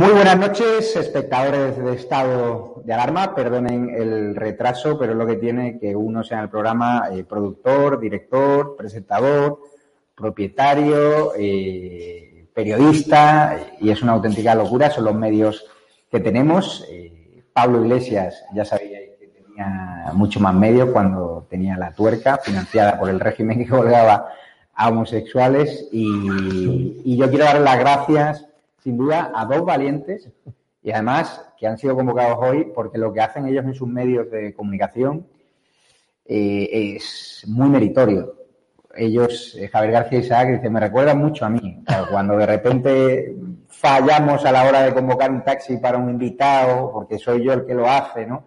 Muy buenas noches, espectadores de estado de alarma. Perdonen el retraso, pero es lo que tiene que uno sea en el programa eh, productor, director, presentador, propietario, eh, periodista, y es una auténtica locura. Son los medios que tenemos. Eh, Pablo Iglesias, ya sabía que tenía mucho más medios cuando tenía la tuerca financiada por el régimen que colgaba a homosexuales. Y, y yo quiero dar las gracias sin duda, a dos valientes y además que han sido convocados hoy porque lo que hacen ellos en sus medios de comunicación eh, es muy meritorio. Ellos, eh, Javier García Isaac, dice, me recuerda mucho a mí. cuando de repente fallamos a la hora de convocar un taxi para un invitado, porque soy yo el que lo hace, ¿no?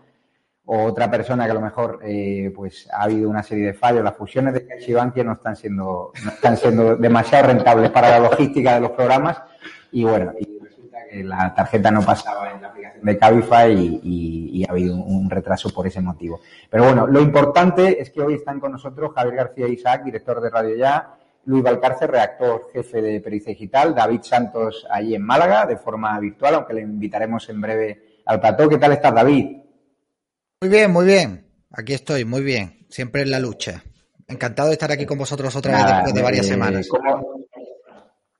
O otra persona que a lo mejor eh, pues ha habido una serie de fallos. Las fusiones de CaixaBank no están siendo, no están siendo demasiado rentables para la logística de los programas y bueno, y resulta que la tarjeta no pasaba en la aplicación de Cabify y, ha habido un, retraso por ese motivo. Pero bueno, lo importante es que hoy están con nosotros Javier García Isaac, director de Radio Ya, Luis Valcarce, redactor jefe de Pericia Digital, David Santos allí en Málaga de forma virtual, aunque le invitaremos en breve al plató. ¿Qué tal estás, David? Muy bien, muy bien. Aquí estoy, muy bien. Siempre en la lucha. Encantado de estar aquí con vosotros otra vez después de varias eh, semanas.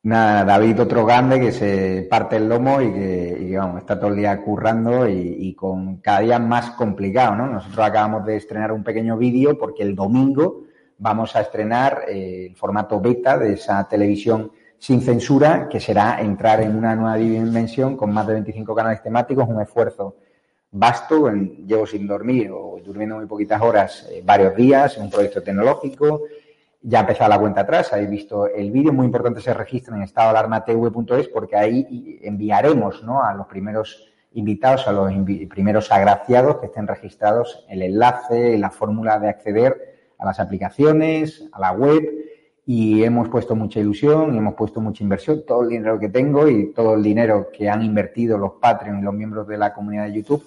Nada, David, otro grande que se parte el lomo y que, vamos, está todo el día currando y, con cada día más complicado, ¿no? Nosotros acabamos de estrenar un pequeño vídeo porque el domingo vamos a estrenar eh, el formato beta de esa televisión sin censura, que será entrar en una nueva dimensión con más de 25 canales temáticos, un esfuerzo vasto, llevo sin dormir o durmiendo muy poquitas horas eh, varios días, en un proyecto tecnológico, ya empezado la cuenta atrás, habéis visto el vídeo, muy importante se registren en estadoalarmatv.es porque ahí enviaremos ¿no? a los primeros invitados, a los primeros agraciados que estén registrados el enlace, la fórmula de acceder a las aplicaciones, a la web y hemos puesto mucha ilusión hemos puesto mucha inversión, todo el dinero que tengo y todo el dinero que han invertido los Patreon y los miembros de la comunidad de YouTube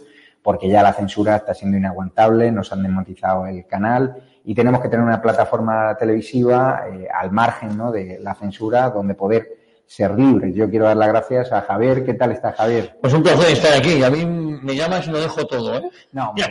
porque ya la censura está siendo inaguantable, nos han desmonetizado el canal y tenemos que tener una plataforma televisiva eh, al margen ¿no? de la censura donde poder ser libres. Yo quiero dar las gracias a Javier. ¿Qué tal está Javier? Pues un placer estar aquí. A mí me llamas y lo dejo todo, ¿eh? No, hombre.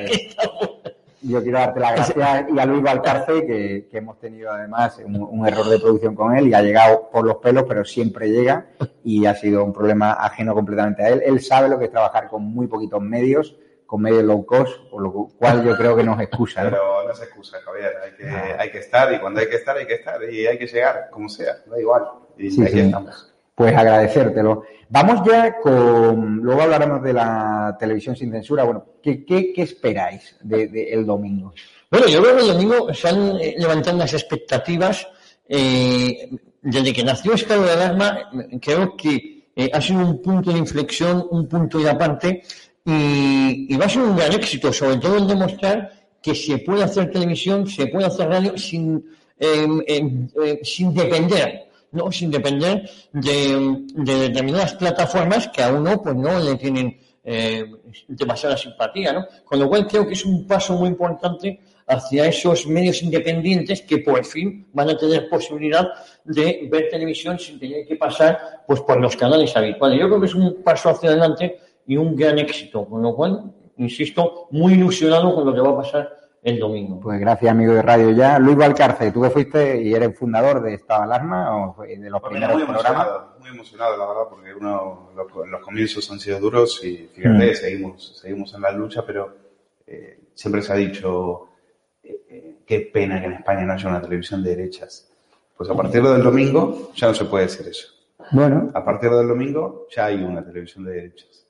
Yo quiero darte las gracias y a Luis Valcarce, que, que hemos tenido además un, error de producción con él y ha llegado por los pelos, pero siempre llega y ha sido un problema ajeno completamente a él. Él sabe lo que es trabajar con muy poquitos medios con medio low cost, por lo cual yo creo que nos excusa. Pero no se excusa, Javier. Hay que, hay que estar y cuando hay que estar, hay que estar y hay que llegar, como sea, da igual. Y sí, aquí estamos. Pues agradecértelo. Vamos ya con. Luego hablaremos de la televisión sin censura. Bueno, ¿qué, qué, qué esperáis del de, el domingo? Bueno, yo creo que el domingo se han eh, levantado las expectativas. Eh, desde que nació estado de alarma, creo que eh, ha sido un punto de inflexión, un punto de aparte y, va a ser un gran éxito, sobre todo el demostrar que se puede hacer televisión, se puede hacer radio sin, em, sin depender, ¿no? Sin depender de, determinadas plataformas que a uno pues no le tienen demasiada simpatía, ¿no? Con lo cual creo que es un paso muy importante hacia esos medios independientes que por fin van a tener posibilidad de ver televisión sin tener que pasar pues por los canales habituales. Yo creo que es un paso hacia adelante y un gran éxito, con lo cual, insisto, muy ilusionado con lo que va a pasar el domingo. Pues gracias, amigo de Radio Ya. Luis Valcarce, tú que fuiste y eres fundador de Estado Alarma o de los Pues primeros muy programas. emocionado, muy emocionado, la verdad, porque uno, los, los comienzos han sido duros y fíjate, Mm. seguimos, seguimos en la lucha, pero eh, siempre se ha dicho, eh, eh, qué pena que en España no haya una televisión de derechas. Pues a partir del domingo ya no se puede decir eso. Bueno, A partir del domingo ya hay una televisión de derechas.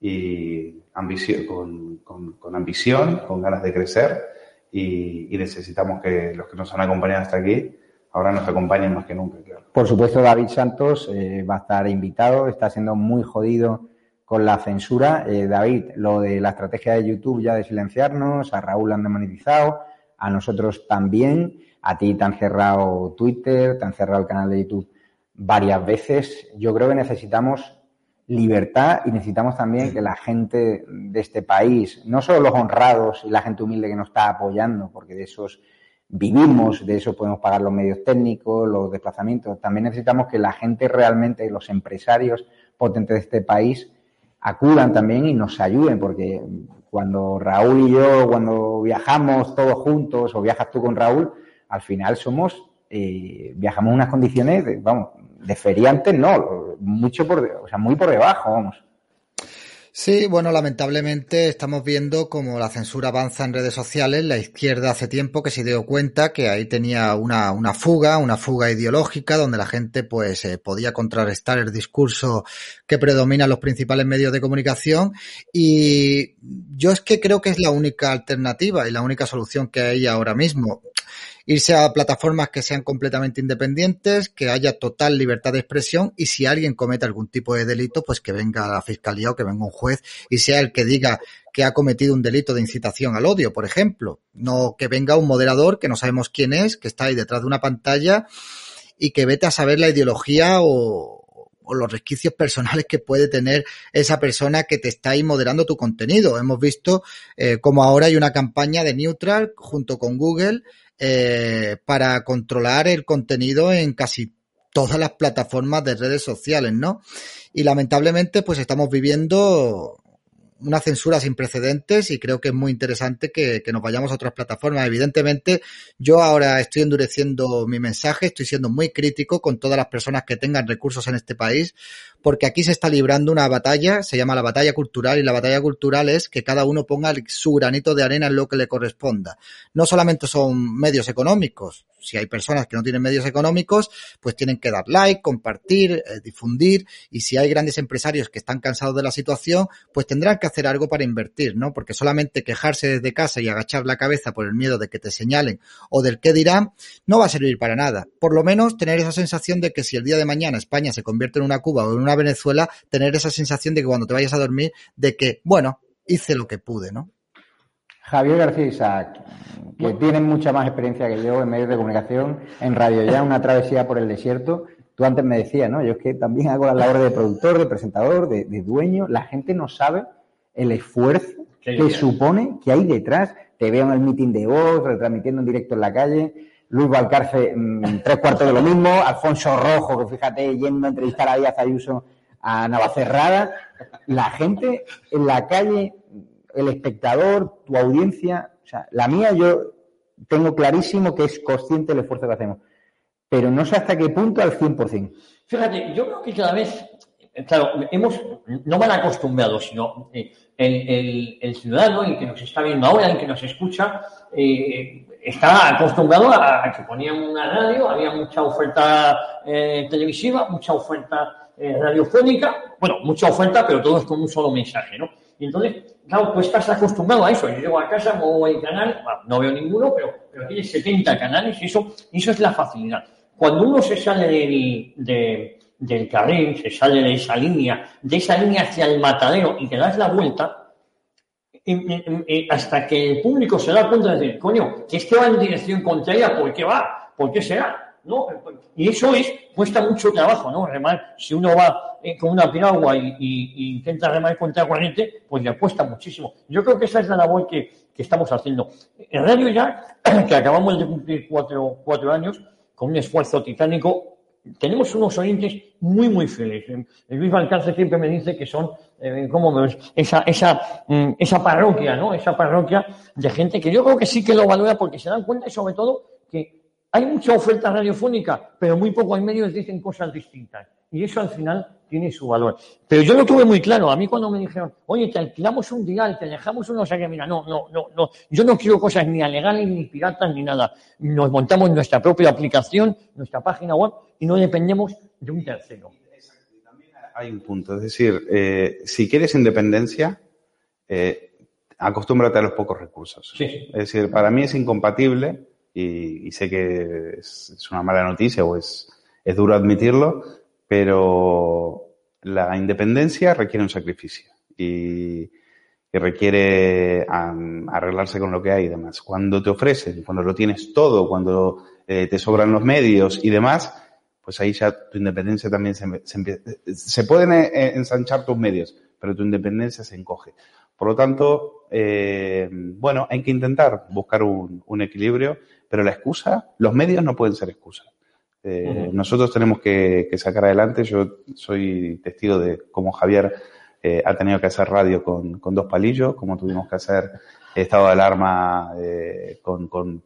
Y ambición, con, con- con ambición, con ganas de crecer y, y necesitamos que los que nos han acompañado hasta aquí ahora nos acompañen más que nunca, por supuesto, David Santos eh, va a estar invitado, está siendo muy jodido con la censura. Eh, David, lo de la estrategia de YouTube ya de silenciarnos, a Raúl han demonetizado, a nosotros también, a ti te han cerrado Twitter, te han cerrado el canal de YouTube varias veces. Yo creo que necesitamos libertad y necesitamos también que la gente de este país, no solo los honrados y la gente humilde que nos está apoyando, porque de esos vivimos, de eso podemos pagar los medios técnicos, los desplazamientos, también necesitamos que la gente realmente, los empresarios potentes de este país, acudan también y nos ayuden, porque cuando Raúl y yo, cuando viajamos todos juntos o viajas tú con Raúl, al final somos, eh, viajamos en unas condiciones, de, vamos, de feriantes, no, mucho por, o sea, muy por debajo, vamos. Sí, bueno, lamentablemente estamos viendo como la censura avanza en redes sociales. La izquierda hace tiempo que se dio cuenta que ahí tenía una, una fuga, una fuga ideológica, donde la gente pues eh, podía contrarrestar el discurso que predomina en los principales medios de comunicación. Y yo es que creo que es la única alternativa y la única solución que hay ahora mismo irse a plataformas que sean completamente independientes, que haya total libertad de expresión y si alguien comete algún tipo de delito, pues que venga la fiscalía o que venga un juez y sea el que diga que ha cometido un delito de incitación al odio, por ejemplo. No que venga un moderador que no sabemos quién es, que está ahí detrás de una pantalla y que vete a saber la ideología o, o los resquicios personales que puede tener esa persona que te está ahí moderando tu contenido. Hemos visto eh, como ahora hay una campaña de Neutral junto con Google eh, para controlar el contenido en casi todas las plataformas de redes sociales, ¿no? Y lamentablemente, pues estamos viviendo una censura sin precedentes y creo que es muy interesante que, que, nos vayamos a otras plataformas. Evidentemente, yo ahora estoy endureciendo mi mensaje, estoy siendo muy crítico con todas las personas que tengan recursos en este país, porque aquí se está librando una batalla, se llama la batalla cultural, y la batalla cultural es que cada uno ponga su granito de arena en lo que le corresponda. No solamente son medios económicos, si hay personas que no tienen medios económicos, pues tienen que dar like, compartir, eh, difundir, y si hay grandes empresarios que están cansados de la situación, pues tendrán que hacer algo para invertir, ¿no? Porque solamente quejarse desde casa y agachar la cabeza por el miedo de que te señalen o del qué dirán, no va a servir para nada. Por lo menos tener esa sensación de que si el día de mañana España se convierte en una Cuba o en una Venezuela, tener esa sensación de que cuando te vayas a dormir, de que, bueno, hice lo que pude, ¿no? Javier García Isaac, que tiene mucha más experiencia que yo en medios de comunicación, en radio ya, una travesía por el desierto. Tú antes me decías, ¿no? Yo es que también hago la labor de productor, de presentador, de, de dueño. La gente no sabe el esfuerzo que supone que hay detrás. Te veo en el meeting de voz, retransmitiendo en directo en la calle. Luis Valcarce, mmm, tres cuartos de lo mismo. Alfonso Rojo, que fíjate, yendo a entrevistar a Díaz Ayuso a Navacerrada. La gente en la calle el espectador, tu audiencia, o sea, la mía yo tengo clarísimo que es consciente del esfuerzo que hacemos, pero no sé hasta qué punto al 100%. Fíjate, yo creo que cada vez, claro, hemos, no mal acostumbrado, sino el, el, ciudadano, el que nos está viendo ahora, el que nos escucha, eh, está acostumbrado a, a, que ponían una radio, había mucha oferta eh, televisiva, mucha oferta eh, radiofónica, bueno, mucha oferta, pero todo es con un solo mensaje, ¿no? Y entonces, claro, tú estás acostumbrado a eso. Yo llego a casa, muevo el canal, no veo ninguno, pero, pero tienes 70 canales y eso, eso es la facilidad. Cuando uno se sale del, de, del carril, se sale de esa línea, de esa línea hacia el matadero y te das la vuelta, hasta que el público se da cuenta de decir, coño, que este va en dirección contraria, ¿por qué va? ¿Por qué será? ¿No? Y eso es, cuesta mucho trabajo, ¿no? Remar, si uno va eh, con una piragua y, intenta remar contra corriente, pues le cuesta muchísimo. Yo creo que esa es la labor que, que estamos haciendo. En radio ya, que acabamos de cumplir cuatro, cuatro años, con un esfuerzo titánico, tenemos unos oyentes muy, muy fieles. El Luis Balcárcel siempre me dice que son, eh. Esa, esa, mm, esa parroquia, ¿no? Esa parroquia de gente que yo creo que sí que lo valora porque se dan cuenta y sobre todo que hay mucha oferta radiofónica, pero muy pocos medios dicen cosas distintas. Y eso al final tiene su valor. Pero yo lo tuve muy claro. A mí cuando me dijeron, oye, te alquilamos un dial, te dejamos uno, o sea que mira, no, no, no, no. Yo no quiero cosas ni alegales, ni piratas, ni nada. Nos montamos nuestra propia aplicación, nuestra página web, y no dependemos de un tercero. Hay un punto, es decir, eh, si quieres independencia, eh, acostúmbrate a los pocos recursos. Sí. Es decir, para mí es incompatible, y, y sé que es, es, una mala noticia o es, es duro admitirlo, pero la independencia requiere un sacrificio y, requiere arreglarse con lo que hay y demás. Cuando te ofrecen, cuando lo tienes todo, cuando eh, te sobran los medios y demás, pues ahí ya tu independencia también se, se, se pueden eh, ensanchar tus medios, pero tu independencia se encoge. Por lo tanto, eh, bueno, hay que intentar buscar un, un, equilibrio, pero la excusa, los medios no pueden ser excusas. Eh. Nosotros tenemos que, sacar adelante. Yo soy testigo de cómo Javier eh, ha tenido que hacer radio con, dos palillos, como tuvimos que hacer estado de alarma eh, con, con,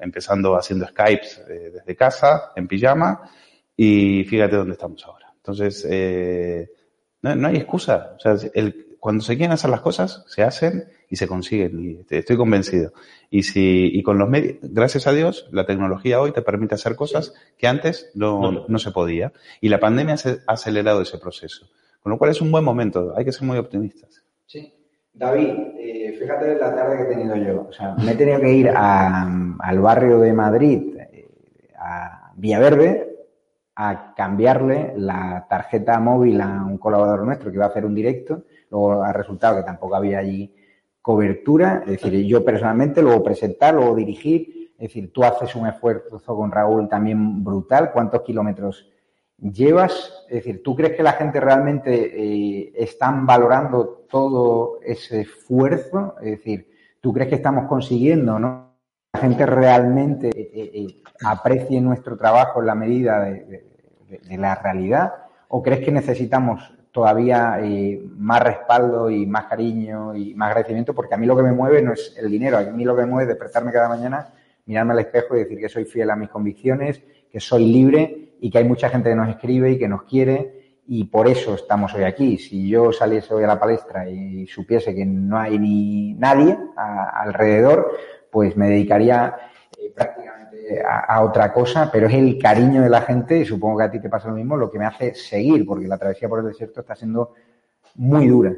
empezando haciendo Skypes desde casa, en pijama, y fíjate dónde estamos ahora. Entonces, no, hay excusa. O sea, cuando se quieren hacer las cosas, se hacen y se consiguen. Y estoy convencido. Y si, y con los medios, gracias a Dios, la tecnología hoy te permite hacer cosas que antes no, no. se podía. Y la pandemia ha acelerado ese proceso. Con lo cual es un buen momento. Hay que ser muy optimistas. Sí. David, eh, fíjate la tarde que he tenido yo. O sea, me he tenido que ir a, al barrio de Madrid, eh, a Villaverde, a cambiarle la tarjeta móvil a un colaborador nuestro que iba a hacer un directo. Luego ha resultado que tampoco había allí cobertura. Es decir, yo personalmente, luego presentar, luego dirigir. Es decir, tú haces un esfuerzo con Raúl también brutal. ¿Cuántos kilómetros llevas? Es decir, ¿tú crees que la gente realmente eh, están valorando todo ese esfuerzo? Es decir, ¿tú crees que estamos consiguiendo, no? La gente realmente eh, eh, aprecie nuestro trabajo en la medida de, de, de, la realidad? ¿O crees que necesitamos todavía más respaldo y más cariño y más agradecimiento? Porque a mí lo que me mueve no es el dinero, a mí lo que me mueve es despertarme cada mañana, mirarme al espejo y decir que soy fiel a mis convicciones, que soy libre y que hay mucha gente que nos escribe y que nos quiere y por eso estamos hoy aquí. Si yo saliese hoy a la palestra y supiese que no hay ni nadie alrededor, pues me dedicaría eh, prácticamente a, otra cosa, pero es el cariño de la gente, y supongo que a ti te pasa lo mismo, lo que me hace seguir, porque la travesía por el desierto está siendo muy dura.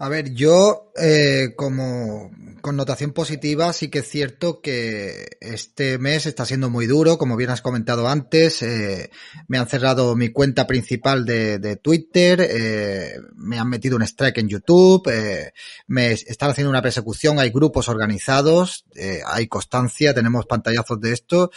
A ver, yo eh, como connotación positiva sí que es cierto que este mes está siendo muy duro, como bien has comentado antes, eh, me han cerrado mi cuenta principal de, de Twitter, eh, me han metido un strike en YouTube, eh, me están haciendo una persecución, hay grupos organizados, eh, hay constancia, tenemos pantallazos de esto.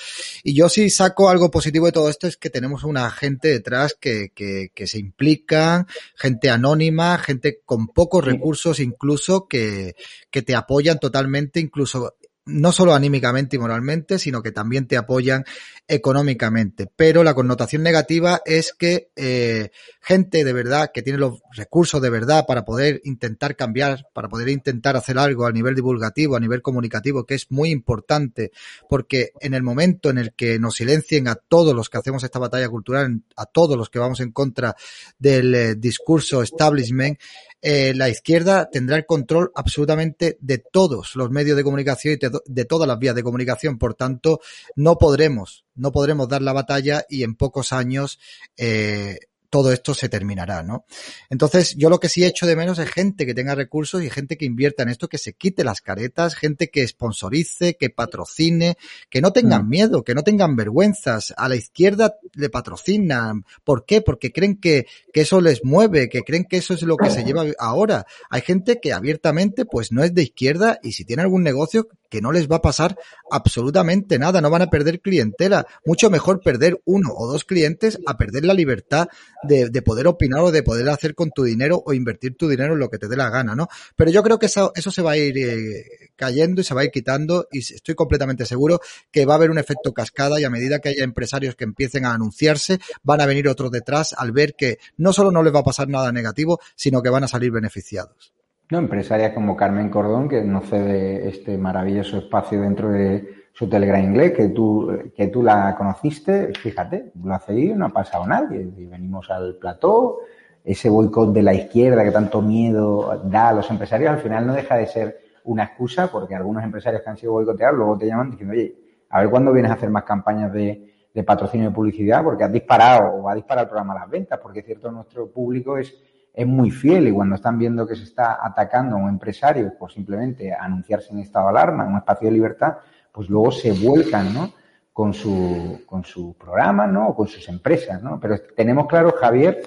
Y yo sí saco algo positivo de todo esto es que tenemos una gente detrás que, que, que se implican, gente anónima, gente con pocos recursos incluso que, que te apoyan totalmente, incluso no solo anímicamente y moralmente, sino que también te apoyan económicamente. Pero la connotación negativa es que eh, gente de verdad que tiene los recursos de verdad para poder intentar cambiar, para poder intentar hacer algo a nivel divulgativo, a nivel comunicativo, que es muy importante, porque en el momento en el que nos silencien a todos los que hacemos esta batalla cultural, a todos los que vamos en contra del eh, discurso establishment, eh, la izquierda tendrá el control absolutamente de todos los medios de comunicación y de, de, todas las vías de comunicación. Por tanto, no podremos, no podremos dar la batalla y en pocos años eh, todo esto se terminará, ¿no? Entonces, yo lo que sí he hecho de menos es gente que tenga recursos y gente que invierta en esto, que se quite las caretas, gente que sponsorice, que patrocine, que no tengan mm. miedo, que no tengan vergüenzas. A la izquierda le patrocinan. ¿Por qué? Porque creen que, que eso les mueve, que creen que eso es lo que se lleva ahora. Hay gente que abiertamente, pues no es de izquierda y si tiene algún negocio, que no les va a pasar absolutamente nada, no van a perder clientela. Mucho mejor perder uno o dos clientes a perder la libertad de, de poder opinar o de poder hacer con tu dinero o invertir tu dinero en lo que te dé la gana, ¿no? Pero yo creo que eso, eso se va a ir eh, cayendo y se va a ir quitando y estoy completamente seguro que va a haber un efecto cascada y a medida que haya empresarios que empiecen a anunciarse, van a venir otros detrás al ver que no solo no les va a pasar nada negativo, sino que van a salir beneficiados. No, empresarias como Carmen Cordón, que nos cede este maravilloso espacio dentro de su Telegram inglés, que tú, que tú la conociste, fíjate, lo hace ahí, no ha pasado nadie. Y venimos al plató, ese boicot de la izquierda que tanto miedo da a los empresarios, al final no deja de ser una excusa, porque algunos empresarios que han sido boicoteados luego te llaman diciendo, oye, a ver cuándo vienes a hacer más campañas de, de patrocinio de publicidad, porque has disparado o ha disparado el programa las ventas, porque es cierto, nuestro público es es muy fiel y cuando están viendo que se está atacando a un empresario por simplemente anunciarse en estado de alarma, en un espacio de libertad, pues luego se vuelcan, ¿no? Con su, con su programa, ¿no? O con sus empresas, ¿no? Pero tenemos claro, Javier,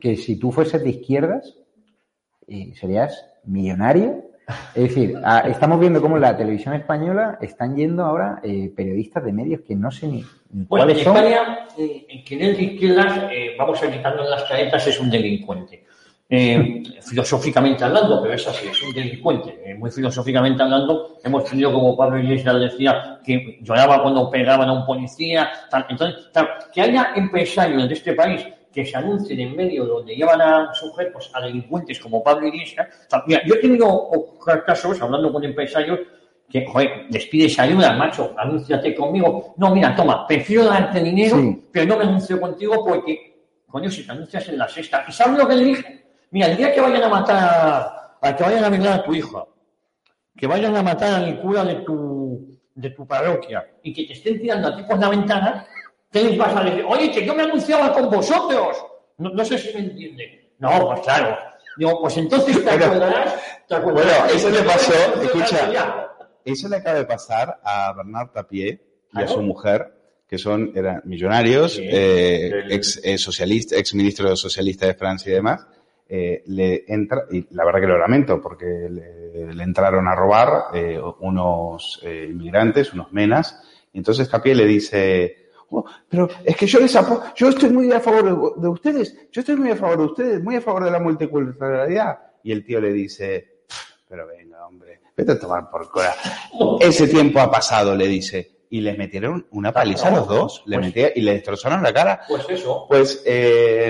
que si tú fueses de izquierdas, eh, serías millonario. Es decir, estamos viendo cómo en la televisión española están yendo ahora eh, periodistas de medios que no sé ni, bueno, en España, eh, quien es de izquierdas, eh, vamos a quitarnos las caretas, es un delincuente eh, filosóficamente hablando, pero es así, es un delincuente. Eh, muy filosóficamente hablando, hemos tenido, como Pablo Iglesias decía, que lloraba cuando pegaban a un policía. Tal. Entonces, que haya empresarios de este país que se anuncien en medio donde llevan a sujetos a delincuentes como Pablo Iglesias. Mira, yo he tenido casos, hablando con empresarios, que, joder, despides ayuda, macho, anúnciate conmigo. No, mira, toma, prefiero darte dinero, pero no me anuncio contigo porque, coño, si te anuncias en la sexta. ¿Y sabes lo que le dije? Mira, el día que vayan a matar, a, que vayan a violar a tu hija, que vayan a matar al cura de tu, de tu parroquia y que te estén tirando a ti por la ventana, ¿qué les vas a decir? Oye, que yo me anunciaba con vosotros. No, sé si me entiende. No, pues claro. Digo, pues entonces te acordarás. Bueno, eso le pasó, escucha, eso le acaba de pasar a Bernard Tapié y a su mujer, que son, eran millonarios, eh, ex, eh, socialista, ex ministro socialista de Francia y demás, eh, le entra, y la verdad que lo lamento, porque le, entraron a robar eh, unos eh, inmigrantes, unos menas, y entonces Capié le dice, oh, pero es que yo les yo estoy muy a favor de, ustedes, yo estoy muy a favor de ustedes, muy a favor de la multiculturalidad. Y el tío le dice, pero venga, hombre, vete a tomar por cora. Ese tiempo ha pasado, le dice. Y les metieron una paliza a los dos, le pues y le destrozaron la cara. Pues eso. Pues,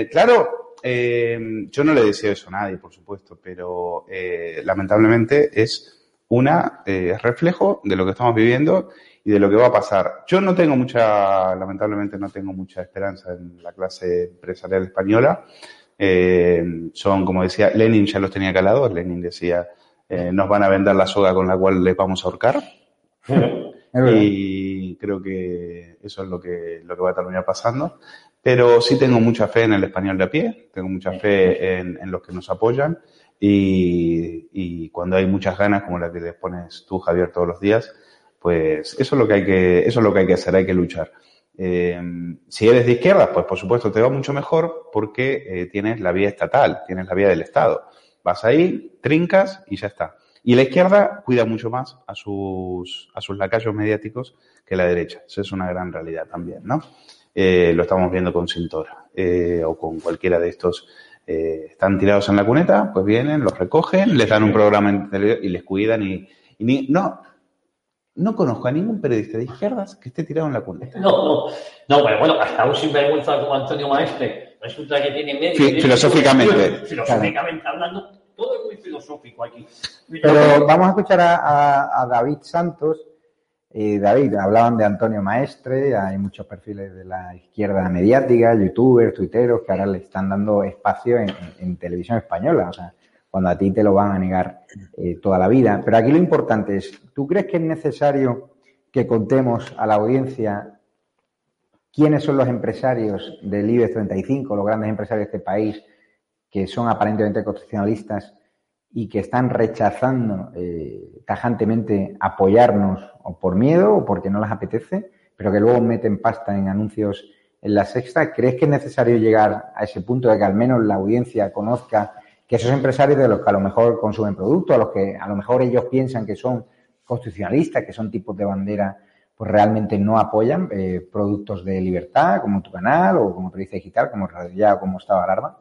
claro, eh, yo no le deseo eso a nadie, por supuesto, pero eh, lamentablemente es una eh, reflejo de lo que estamos viviendo y de lo que va a pasar. Yo no tengo mucha, lamentablemente no tengo mucha esperanza en la clase empresarial española. Eh, son, como decía, Lenin ya los tenía calados. Lenin decía, eh, nos van a vender la soga con la cual les vamos a ahorcar. y creo que eso es lo que, lo que va a terminar pasando. Pero sí tengo mucha fe en el español de a pie, tengo mucha fe en, los que nos apoyan y, y, cuando hay muchas ganas, como la que les pones tú, Javier, todos los días, pues eso es lo que hay que, eso es lo que hay que hacer, hay que luchar. Eh, si eres de izquierda, pues por supuesto te va mucho mejor porque eh, tienes la vía estatal, tienes la vía del Estado. Vas ahí, trincas y ya está. Y la izquierda cuida mucho más a sus, a sus lacayos mediáticos que la derecha. Eso es una gran realidad también, ¿no? Eh, lo estamos viendo con Sintora eh, o con cualquiera de estos. Eh, están tirados en la cuneta, pues vienen, los recogen, les dan un programa en y les cuidan y, y no, no conozco a ningún periodista de izquierdas que esté tirado en la cuneta. No, no, no, pero bueno, hasta un sinvergüenza como Antonio Maestre resulta que tiene medio. filosóficamente. Filosóficamente hablando, todo es muy filosófico aquí. Pero vamos a escuchar a, a David Santos, eh, David, hablaban de Antonio Maestre, hay muchos perfiles de la izquierda mediática, youtubers, tuiteros, que ahora le están dando espacio en, televisión española, o sea, cuando a ti te lo van a negar eh, toda la vida. Pero aquí lo importante es, ¿tú crees que es necesario que contemos a la audiencia quiénes son los empresarios del IBEX 35, los grandes empresarios de este país, que son aparentemente constitucionalistas y que están rechazando eh, tajantemente apoyarnos o por miedo o porque no les apetece, pero que luego meten pasta en anuncios en la sexta, ¿crees que es necesario llegar a ese punto de que al menos la audiencia conozca que esos empresarios de los que a lo mejor consumen productos, a los que a lo mejor ellos piensan que son constitucionalistas, que son tipos de bandera, pues realmente no apoyan eh, productos de libertad, como tu canal o como periodista digital, como Radio Ya o como Estado de Alarma?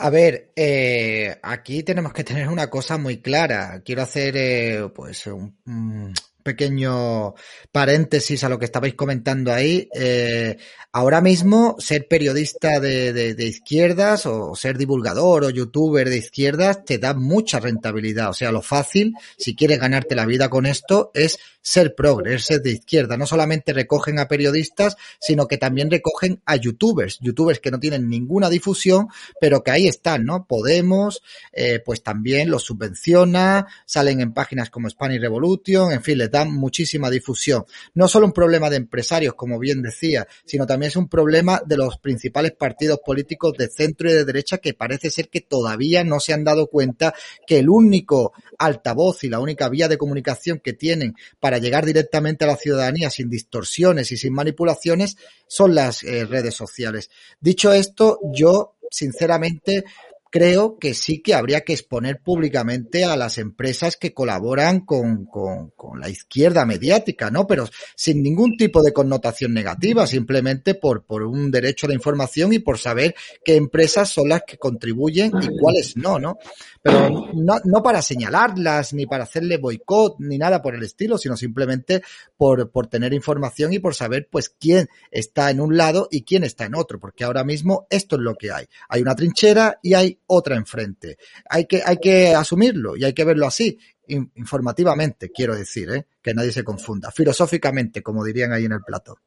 A ver, eh, aquí tenemos que tener una cosa muy clara. Quiero hacer, eh, pues, un, pequeño paréntesis a lo que estabais comentando ahí. Eh, ahora mismo, ser periodista de, izquierdas o ser divulgador o youtuber de izquierdas te da mucha rentabilidad. O sea, lo fácil, si quieres ganarte la vida con esto, es ser progres, ser de izquierda. No solamente recogen a periodistas, sino que también recogen a youtubers, youtubers que no tienen ninguna difusión, pero que ahí están, ¿no? Podemos, eh, pues también los subvenciona, salen en páginas como Spanish Revolution, en fin, les muchísima difusión. No solo un problema de empresarios, como bien decía, sino también es un problema de los principales partidos políticos de centro y de derecha que parece ser que todavía no se han dado cuenta que el único altavoz y la única vía de comunicación que tienen para llegar directamente a la ciudadanía sin distorsiones y sin manipulaciones son las eh, redes sociales. Dicho esto, yo sinceramente creo que sí que habría que exponer públicamente a las empresas que colaboran con, con, la izquierda mediática, ¿no? Pero sin ningún tipo de connotación negativa, simplemente por, por un derecho a la información y por saber qué empresas son las que contribuyen y cuáles no, ¿no? Pero no, no para señalarlas, ni para hacerle boicot, ni nada por el estilo, sino simplemente por, por tener información y por saber, pues, quién está en un lado y quién está en otro, porque ahora mismo esto es lo que hay. Hay una trinchera y hay otra enfrente. Hay que, hay que asumirlo y hay que verlo así, informativamente, quiero decir, ¿eh? que nadie se confunda, filosóficamente, como dirían ahí en el plato.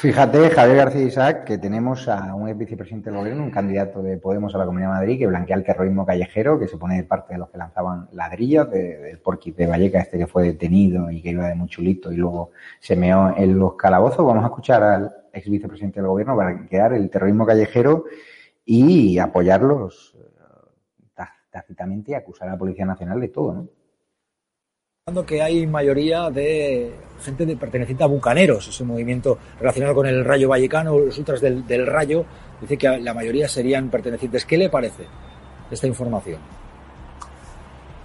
Fíjate, Javier García Isaac, que tenemos a un ex vicepresidente del gobierno, un candidato de Podemos a la Comunidad de Madrid, que blanquea el terrorismo callejero, que se pone de parte de los que lanzaban ladrillos, del porquis de Valleca, este que fue detenido y que iba de muy chulito y luego se meó en los calabozos. Vamos a escuchar al ex vicepresidente del gobierno para blanquear el terrorismo callejero y apoyarlos eh, tácitamente y acusar a la Policía Nacional de todo, ¿no? que hay mayoría de gente de, perteneciente a bucaneros, ese movimiento relacionado con el Rayo Vallecano, los ultras del, del Rayo, dice que la mayoría serían pertenecientes. ¿Qué le parece esta información?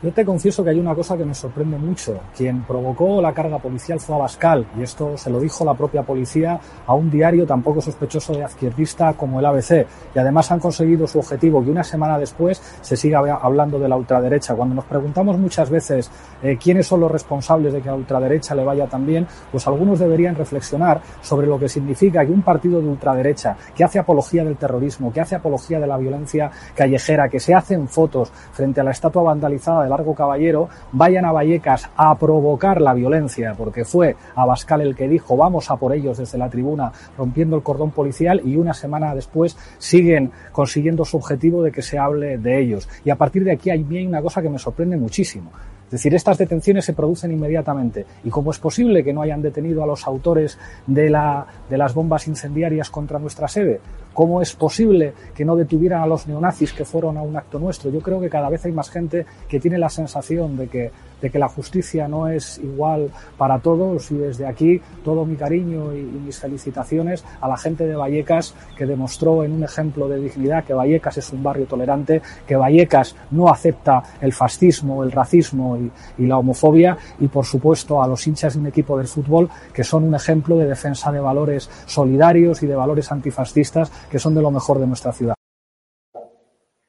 Yo te confieso que hay una cosa que me sorprende mucho. Quien provocó la carga policial fue Abascal, y esto se lo dijo la propia policía a un diario tan poco sospechoso de izquierdista como el ABC. Y además han conseguido su objetivo, que una semana después se siga hablando de la ultraderecha. Cuando nos preguntamos muchas veces eh, quiénes son los responsables de que la ultraderecha le vaya tan bien, pues algunos deberían reflexionar sobre lo que significa que un partido de ultraderecha que hace apología del terrorismo, que hace apología de la violencia callejera, que se hacen fotos frente a la estatua vandalizada de Largo Caballero vayan a Vallecas a provocar la violencia, porque fue Abascal el que dijo vamos a por ellos desde la tribuna rompiendo el cordón policial y una semana después siguen consiguiendo su objetivo de que se hable de ellos. Y a partir de aquí hay una cosa que me sorprende muchísimo. Es decir, estas detenciones se producen inmediatamente. ¿Y cómo es posible que no hayan detenido a los autores de, la, de las bombas incendiarias contra nuestra sede? ¿Cómo es posible que no detuvieran a los neonazis que fueron a un acto nuestro? Yo creo que cada vez hay más gente que tiene la sensación de que de que la justicia no es igual para todos y desde aquí todo mi cariño y, mis felicitaciones a la gente de Vallecas que demostró en un ejemplo de dignidad que Vallecas es un barrio tolerante, que Vallecas no acepta el fascismo, el racismo y, la homofobia y por supuesto a los hinchas de un equipo del fútbol que son un ejemplo de defensa de valores solidarios y de valores antifascistas que son de lo mejor de nuestra ciudad.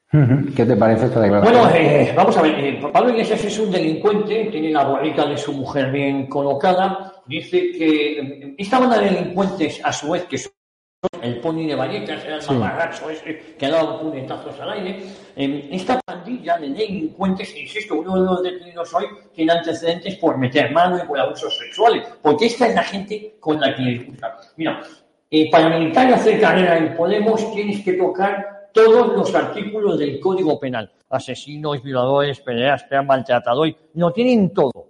¿Qué te parece esta declaración? Bueno, eh, vamos a ver. Eh, Pablo Iglesias es un delincuente, tiene la bolita de su mujer bien colocada. Dice que eh, esta banda de delincuentes, a su vez, que son el pony de Vallecas, el sí. mamarracho ese que ha dado puñetazos al aire. esta pandilla de delincuentes, insisto, uno de los detenidos hoy tiene antecedentes por meter mano y por abusos sexuales, porque esta es la gente con la que discuta. Mira, para militar y hacer carrera en Podemos tienes que tocar todos los artículos del Código Penal. Asesinos, violadores, pederastas, maltratadores, lo tienen todo,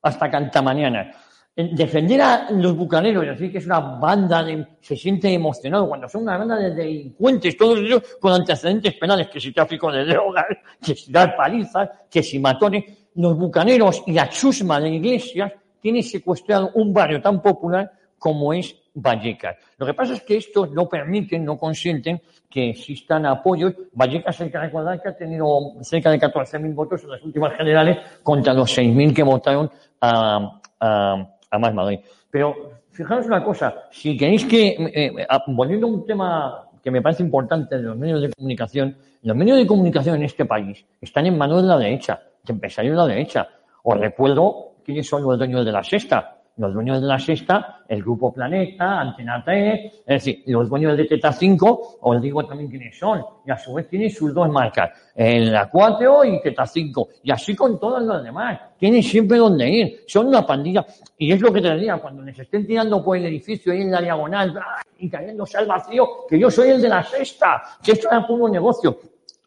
hasta canta mañana. Defender a los bucaneros y decir que es una banda de. se siente emocionado cuando son una banda de delincuentes, todos ellos con antecedentes penales, que si tráfico de drogas, que si dar palizas, que si matones. Los bucaneros y la chusma de iglesias tienen secuestrado un barrio tan popular como es Vallecas. Lo que pasa es que estos no permiten, no consienten que existan apoyos. Vallecas hay que recordar que ha tenido cerca de 14.000 votos en las últimas generales contra los 6.000 que votaron a, a, a Más Madrid. Pero fijaros una cosa, si queréis que, eh, eh, volviendo a un tema que me parece importante de los medios de comunicación, los medios de comunicación en este país están en manos de la derecha, de empresarios de la derecha. Os recuerdo quiénes son los dueños de la sexta los dueños de la sexta, el Grupo Planeta, Antena 3, es decir, los dueños de Teta 5, os digo también quiénes son, y a su vez tienen sus dos marcas, la 4 y Teta 5, y así con todas las demás, tienen siempre donde ir, son una pandilla, y es lo que te diría, cuando les estén tirando por el edificio ahí en la diagonal, y cayéndose al vacío, que yo soy el de la sexta, que esto es puro negocio,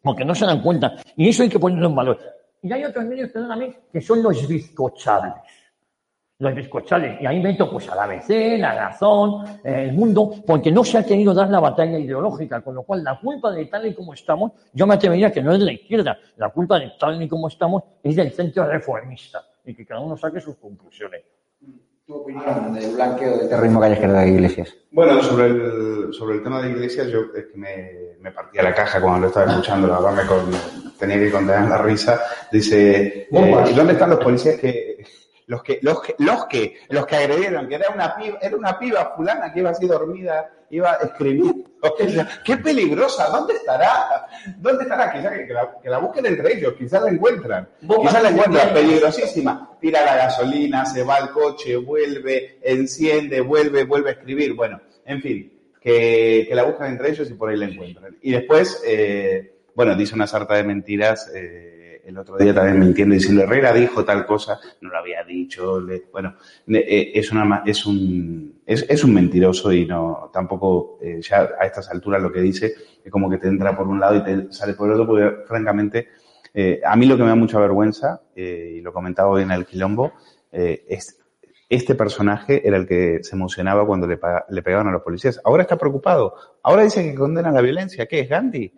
porque no se dan cuenta, y eso hay que ponerlo en valor. Y hay otros medios, perdóname, que son los bizcochables los bizcochales. Y ahí meto pues a la ABC, la razón, el mundo, porque no se ha querido dar la batalla ideológica, con lo cual la culpa de tal y como estamos, yo me atrevería que no es de la izquierda, la culpa de tal y como estamos es del centro reformista, y que cada uno saque sus conclusiones. ¿Tu opinión del blanqueo del terrorismo callejero de Iglesias? Bueno, sobre el, sobre el tema de Iglesias, yo es que me, me partía la caja cuando lo estaba escuchando, la verdad me con, tenía que contener la risa. Dice, eh, ¿y dónde están los policías que los que, los que, los que, los que agredieron, que era una piba, era una piba fulana que iba así dormida, iba escribiendo. Qué peligrosa, ¿dónde estará? ¿Dónde estará? Quizás que, la, que la busquen entre ellos, quizás la encuentran. Quizás la encuentran, peligrosísima. Tira la gasolina, se va al coche, vuelve, enciende, vuelve, vuelve a escribir. Bueno, en fin, que, que la buscan entre ellos y por ahí la encuentran. Y después, eh, bueno, dice una sarta de mentiras, eh, el otro día también mintiendo diciendo Herrera dijo tal cosa, no lo había dicho, bueno, eh, es una es un es, es un mentiroso y no tampoco eh, ya a estas alturas lo que dice es como que te entra por un lado y te sale por el otro, porque francamente eh, a mí lo que me da mucha vergüenza y lo comentaba hoy en el quilombo es este personaje era el que se emocionaba cuando le, le pegaban a los policías. Ahora está preocupado. Ahora dice que condena la violencia. ¿Qué es Gandhi?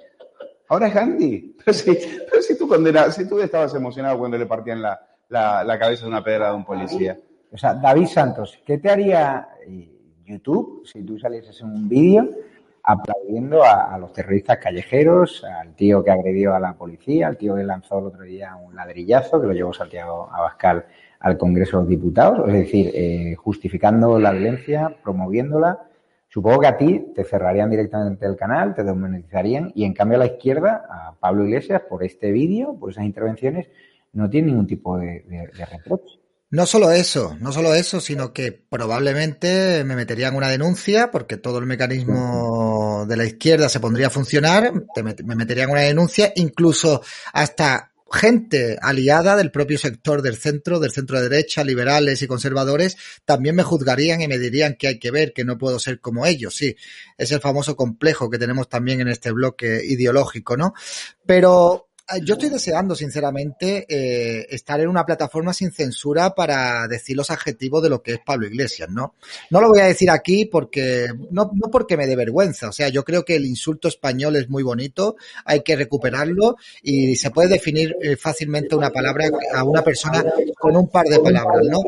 Ahora es Gandhi. Pero si, pero tú condenas, si tú estabas emocionado cuando le partían la, cabeza de una pedra de un policía. O sea, David Santos, ¿qué te haría eh, YouTube si tú salieses en un vídeo aplaudiendo a, a, los terroristas callejeros, al tío que agredió a la policía, al tío que lanzó el otro día un ladrillazo, que lo llevó Santiago Abascal al Congreso de los Diputados, es decir, eh, justificando la violencia, promoviéndola Supongo que a ti te cerrarían directamente el canal, te desmonetizarían y en cambio a la izquierda, a Pablo Iglesias, por este vídeo, por esas intervenciones, no tiene ningún tipo de, de, de reproche. No solo eso, no solo eso, sino que probablemente me meterían una denuncia porque todo el mecanismo de la izquierda se pondría a funcionar, me meterían una denuncia, incluso hasta gente aliada del propio sector del centro, del centro de derecha, liberales y conservadores, también me juzgarían y me dirían que hay que ver, que no puedo ser como ellos. Sí, es el famoso complejo que tenemos también en este bloque ideológico, ¿no? Pero yo estoy deseando, sinceramente, eh, estar en una plataforma sin censura para decir los adjetivos de lo que es Pablo Iglesias, ¿no? No lo voy a decir aquí porque, no, no porque me dé vergüenza, o sea, yo creo que el insulto español es muy bonito, hay que recuperarlo y se puede definir eh, fácilmente una palabra a una persona con un par de palabras, ¿no?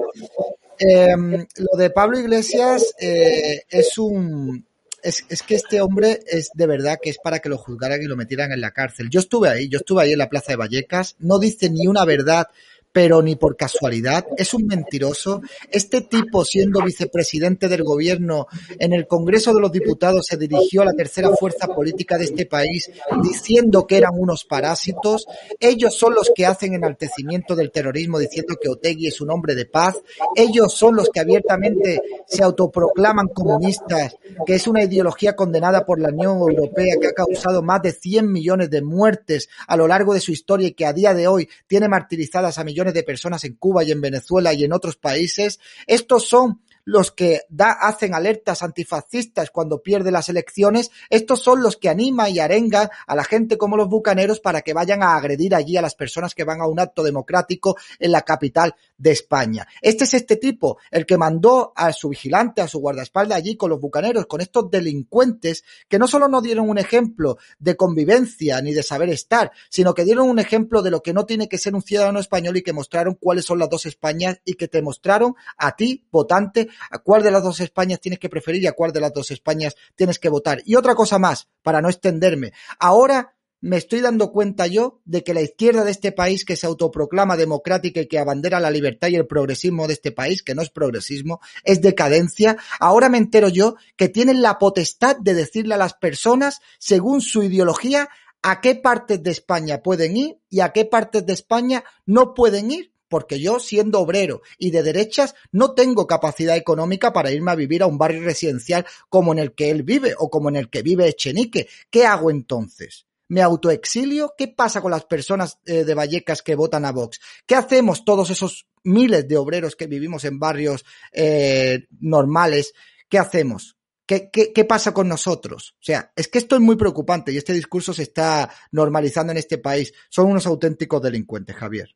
Eh, lo de Pablo Iglesias eh, es un es, es, que este hombre es de verdad que es para que lo juzgaran y lo metieran en la cárcel. Yo estuve ahí, yo estuve ahí en la Plaza de Vallecas, no dice ni una verdad pero ni por casualidad, es un mentiroso. Este tipo, siendo vicepresidente del gobierno en el Congreso de los Diputados, se dirigió a la tercera fuerza política de este país diciendo que eran unos parásitos. Ellos son los que hacen enaltecimiento del terrorismo diciendo que Otegui es un hombre de paz. Ellos son los que abiertamente se autoproclaman comunistas, que es una ideología condenada por la Unión Europea que ha causado más de 100 millones de muertes a lo largo de su historia y que a día de hoy tiene martirizadas a millones de personas en Cuba y en Venezuela y en otros países. Estos son los que da, hacen alertas antifascistas cuando pierde las elecciones, estos son los que animan y arengan a la gente como los bucaneros para que vayan a agredir allí a las personas que van a un acto democrático en la capital de España. Este es este tipo, el que mandó a su vigilante, a su guardaespaldas allí con los bucaneros, con estos delincuentes que no solo no dieron un ejemplo de convivencia ni de saber estar, sino que dieron un ejemplo de lo que no tiene que ser un ciudadano español y que mostraron cuáles son las dos Españas y que te mostraron a ti, votante, a cuál de las dos Españas tienes que preferir y a cuál de las dos Españas tienes que votar. Y otra cosa más, para no extenderme. Ahora me estoy dando cuenta yo de que la izquierda de este país que se autoproclama democrática y que abandera la libertad y el progresismo de este país, que no es progresismo, es decadencia, ahora me entero yo que tienen la potestad de decirle a las personas, según su ideología, a qué partes de España pueden ir y a qué partes de España no pueden ir porque yo, siendo obrero y de derechas, no tengo capacidad económica para irme a vivir a un barrio residencial como en el que él vive o como en el que vive Echenique. ¿Qué hago entonces? ¿Me autoexilio? ¿Qué pasa con las personas eh, de Vallecas que votan a Vox? ¿Qué hacemos todos esos miles de obreros que vivimos en barrios eh, normales? ¿Qué hacemos? ¿Qué, ¿Qué, qué, pasa con nosotros? O sea, es que esto es muy preocupante y este discurso se está normalizando en este país. Son unos auténticos delincuentes, Javier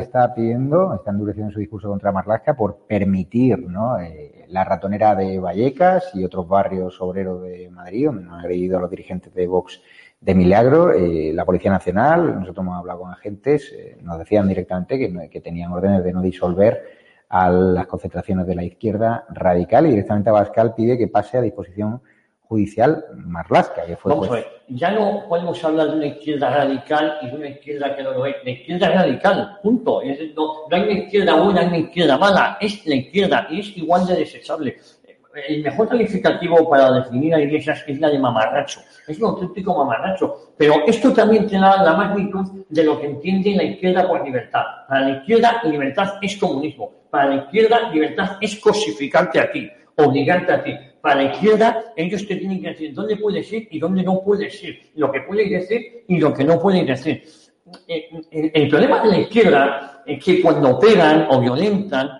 está pidiendo, está endureciendo su discurso contra Marlaska por permitir ¿no? eh, la ratonera de Vallecas y otros barrios obreros de Madrid, donde han agredido a los dirigentes de Vox de milagro. Eh, la Policía Nacional, nosotros hemos hablado con agentes, eh, nos decían directamente que, que, tenían órdenes de no disolver a las concentraciones de la izquierda radical y directamente Abascal pide que pase a disposición judicial Marlaska, que fue... Vamos a ver, ya no podemos hablar de una izquierda radical y de una izquierda que no lo es. La izquierda radical, punto. Es, no, no hay una izquierda buena, hay una izquierda mala. Es la izquierda y es igual de desechable. El mejor calificativo para definir a Iglesias es la de mamarracho. Es un auténtico mamarracho. Pero esto también tiene la magnitud de lo que entiende la izquierda por libertad. Para la izquierda, libertad es comunismo. Para la izquierda, libertad es cosificarte a ti, obligarte a ti para la izquierda, ellos te tienen que decir dónde puedes ir y dónde no puedes ir, lo que puedes decir y lo que no puedes decir. Eh, eh, el, problema de la izquierda es que cuando pegan o violentan,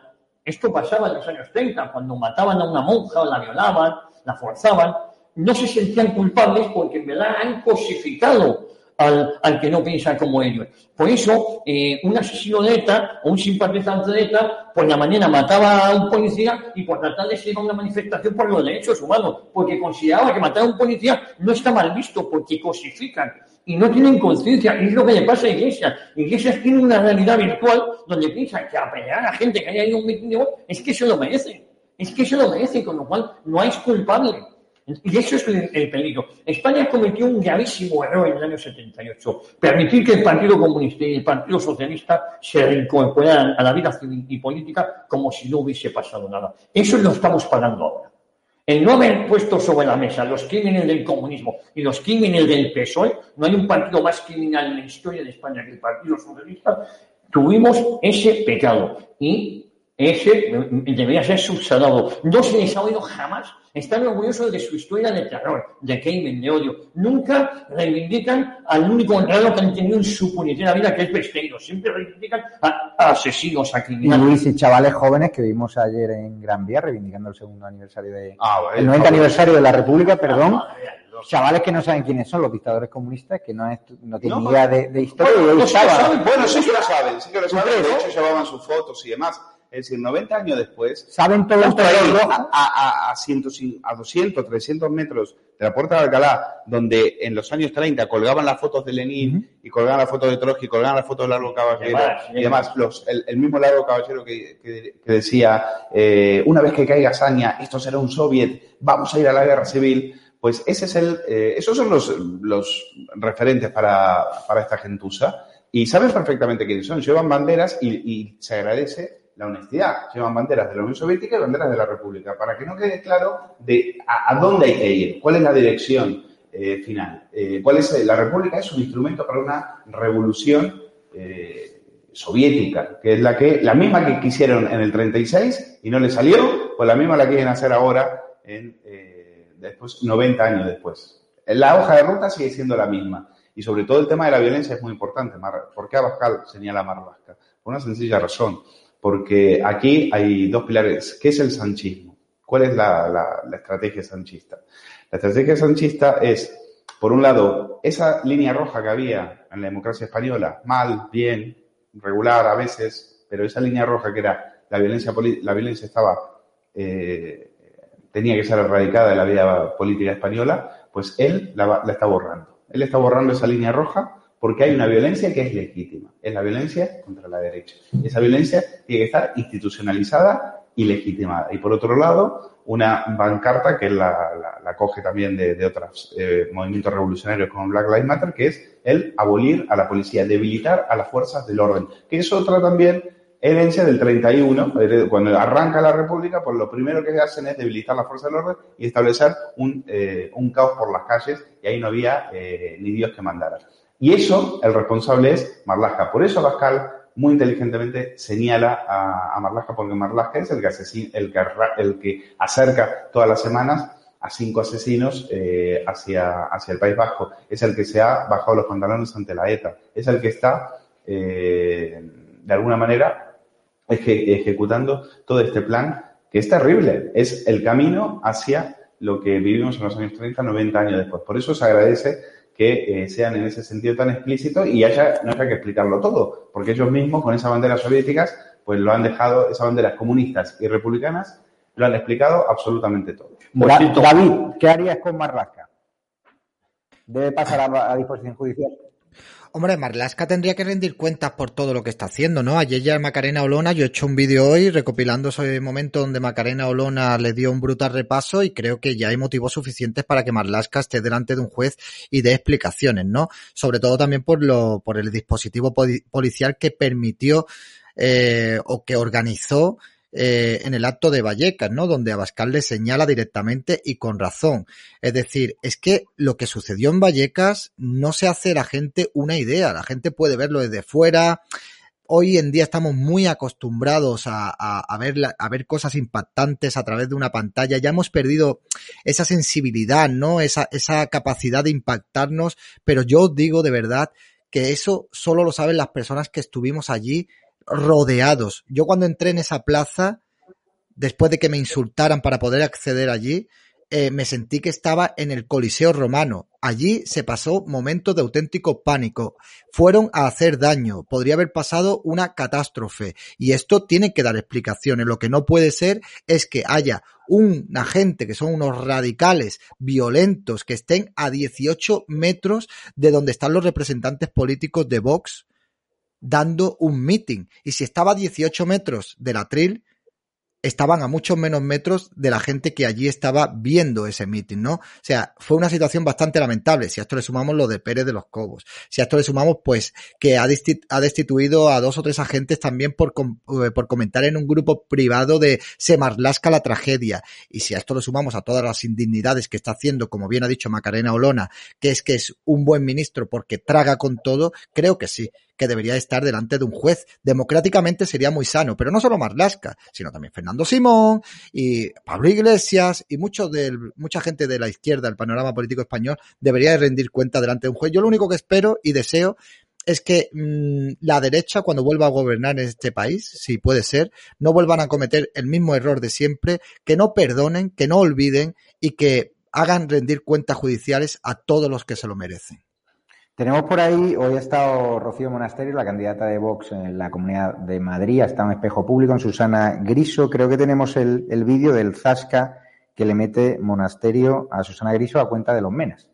esto pasaba en los años 30, cuando mataban a una monja o la violaban, la forzaban, no se sentían culpables porque en verdad han cosificado al, al, que no piensa como ellos. Por eso, eh, un asesino de ETA o un simpatizante de ETA, por la mañana mataba a un policía y por tratar de ser una manifestación por los derechos humanos, porque consideraba que matar a un policía no está mal visto, porque cosifican y no tienen conciencia. Es lo que le pasa a Iglesias. Iglesias tiene una realidad virtual donde piensa que apedrear a la gente que haya ido a un mitin es que se lo merece. Es que se lo merece, con lo cual no hay culpable. Y eso es el, peligro. España cometió un gravísimo error en el año 78. Permitir que el Partido Comunista y el Partido Socialista se reincorporaran a la vida civil y política como si no hubiese pasado nada. Eso lo estamos pagando ahora. El no haber puesto sobre la mesa los crímenes del comunismo y los crímenes del PSOE, no hay un partido más criminal en la historia de España que el Partido Socialista, tuvimos ese pecado. Y ese debería ser subsanado. No se les ha oído jamás. Están orgullosos de su historia de terror, de crimen, de odio. Nunca reivindican al único honrado que han tenido en su puñetera vida, que es Besteiro. Siempre reivindican a, asesinos, a criminales. Y Luis y chavales jóvenes que vimos ayer en Gran Vía reivindicando el segundo aniversario de... Ah, el 90 aniversario de la República, perdón. Ah, chavales que no saben quiénes son los dictadores comunistas, que no, es, no tienen idea de, de, historia. Bueno, no saben. bueno, sí que lo saben, sí que lo saben. De hecho, llevaban sus fotos y demás. Es decir, 90 años después, saben todo el a, a, a, 100, a 200, 300 metros de la Puerta de Alcalá, donde en los años 30 colgaban las fotos de Lenin uh -huh. y colgaban las fotos de Trotsky, colgaban las fotos de Largo Caballero y demás, los, el, el, mismo Largo Caballero que, que, que decía, eh, una vez que caiga Saña, esto será un soviet, vamos a ir a la guerra civil, pues ese es el, eh, esos son los, los referentes para, para esta gentuza. Y saben perfectamente quiénes son, llevan banderas y, y se agradece la honestidad. Llevan banderas de la Unión Soviética y banderas de la República, para que no quede claro de a, dónde hay que ir, cuál es la dirección eh, final. Eh, cuál es la República es un instrumento para una revolución eh, soviética, que es la que la misma que quisieron en el 36 y no le salió, pues la misma la quieren hacer ahora en eh, después 90 años después. La hoja de ruta sigue siendo la misma. Y sobre todo el tema de la violencia es muy importante. ¿Por qué Abascal señala Marlaska? Por una sencilla razón porque aquí hay dos pilares. ¿Qué es el sanchismo? ¿Cuál es la, estrategia sanchista? La estrategia sanchista es, por un lado, esa línea roja que había en la democracia española, mal, bien, regular a veces, pero esa línea roja que era la violencia, la violencia estaba, eh, tenía que ser erradicada de la vida política española, pues él la, la está borrando. Él está borrando esa línea roja porque hay una violencia que es legítima, es la violencia contra la derecha. Y esa violencia tiene que estar institucionalizada ilegitimada. Y por otro lado, una pancarta que la, coge también de, otros eh, movimientos revolucionarios como Black Lives Matter, que es el abolir a la policía, debilitar a las fuerzas del orden, que es otra también herencia del 31, cuando arranca la República, pues lo primero que hacen es debilitar la fuerza del orden y establecer un, eh, caos por las calles y ahí no había eh, ni Dios que mandara. Y eso, el responsable es Marlaska. Por eso Pascal muy inteligentemente señala a, a Marlaska, porque Marlaska es el que, el, que, acerca todas las semanas a cinco asesinos eh, hacia, hacia el País Vasco. Es el que se ha bajado los pantalones ante la ETA. Es el que está, eh, de alguna manera, ejecutando todo este plan que es terrible. Es el camino hacia lo que vivimos en los años 30, 90 años después. Por eso se agradece que eh, sean en ese sentido tan explícitos y haya, no haya que explicarlo todo, porque ellos mismos con esas banderas soviéticas, pues lo han dejado, esas banderas comunistas y republicanas, lo han explicado absolutamente todo. David, ¿qué harías con Marlaska? ¿Debe pasar a disposición judicial? Hombre, Marlaska tendría que rendir cuentas por todo lo que está haciendo, ¿no? Ayer ya Macarena Olona, yo he hecho un vídeo hoy recopilando ese momento donde Macarena Olona le dio un brutal repaso y creo que ya hay motivos suficientes para que Marlaska esté delante de un juez y dé explicaciones, ¿no? Sobre todo también por lo, por el dispositivo policial que permitió eh, o que organizó eh, en el acto de Vallecas, ¿no? Donde Abascal le señala directamente y con razón. Es decir, es que lo que sucedió en Vallecas no se hace la gente una idea, la gente puede verlo desde fuera. Hoy en día estamos muy acostumbrados a, a, ver, a ver cosas impactantes a través de una pantalla. Ya hemos perdido esa sensibilidad, ¿no? Esa, esa capacidad de impactarnos. Pero yo os digo de verdad que eso solo lo saben las personas que estuvimos allí rodeados. Yo cuando entré en esa plaza, después de que me insultaran para poder acceder allí, eh, me sentí que estaba en el Coliseo romano. Allí se pasó momentos de auténtico pánico. Fueron a hacer daño. Podría haber pasado una catástrofe. Y esto tiene que dar explicaciones. Lo que no puede ser es que haya una gente que son unos radicales violentos que estén a 18 metros de donde están los representantes políticos de Vox dando un meeting. Y si estaba a 18 metros del atril, estaban a muchos menos metros de la gente que allí estaba viendo ese meeting, ¿no? O sea, fue una situación bastante lamentable. Si a esto le sumamos lo de Pérez de los Cobos, si a esto le sumamos, pues, que ha, destituido a dos o tres agentes también por, eh, por comentar en un grupo privado de se marlasca la tragedia. Y si a esto le sumamos a todas las indignidades que está haciendo, como bien ha dicho Macarena Olona, que es que es un buen ministro porque traga con todo, creo que sí, que debería estar delante de un juez. Democráticamente sería muy sano, pero no solo Marlaska, sino también Fernando Simón y Pablo Iglesias y mucho mucha gente de la izquierda del panorama político español debería rendir cuenta delante de un juez. Yo lo único que espero y deseo es que mmm, la derecha, cuando vuelva a gobernar en este país, si puede ser, no vuelvan a cometer el mismo error de siempre, que no perdonen, que no olviden y que hagan rendir cuentas judiciales a todos los que se lo merecen. Tenemos por ahí, hoy ha estado Rocío Monasterio, la candidata de Vox en la Comunidad de Madrid, está en espejo público, en Susana Griso. Creo que tenemos el, el vídeo del Zasca que le mete Monasterio a Susana Griso a cuenta de los menas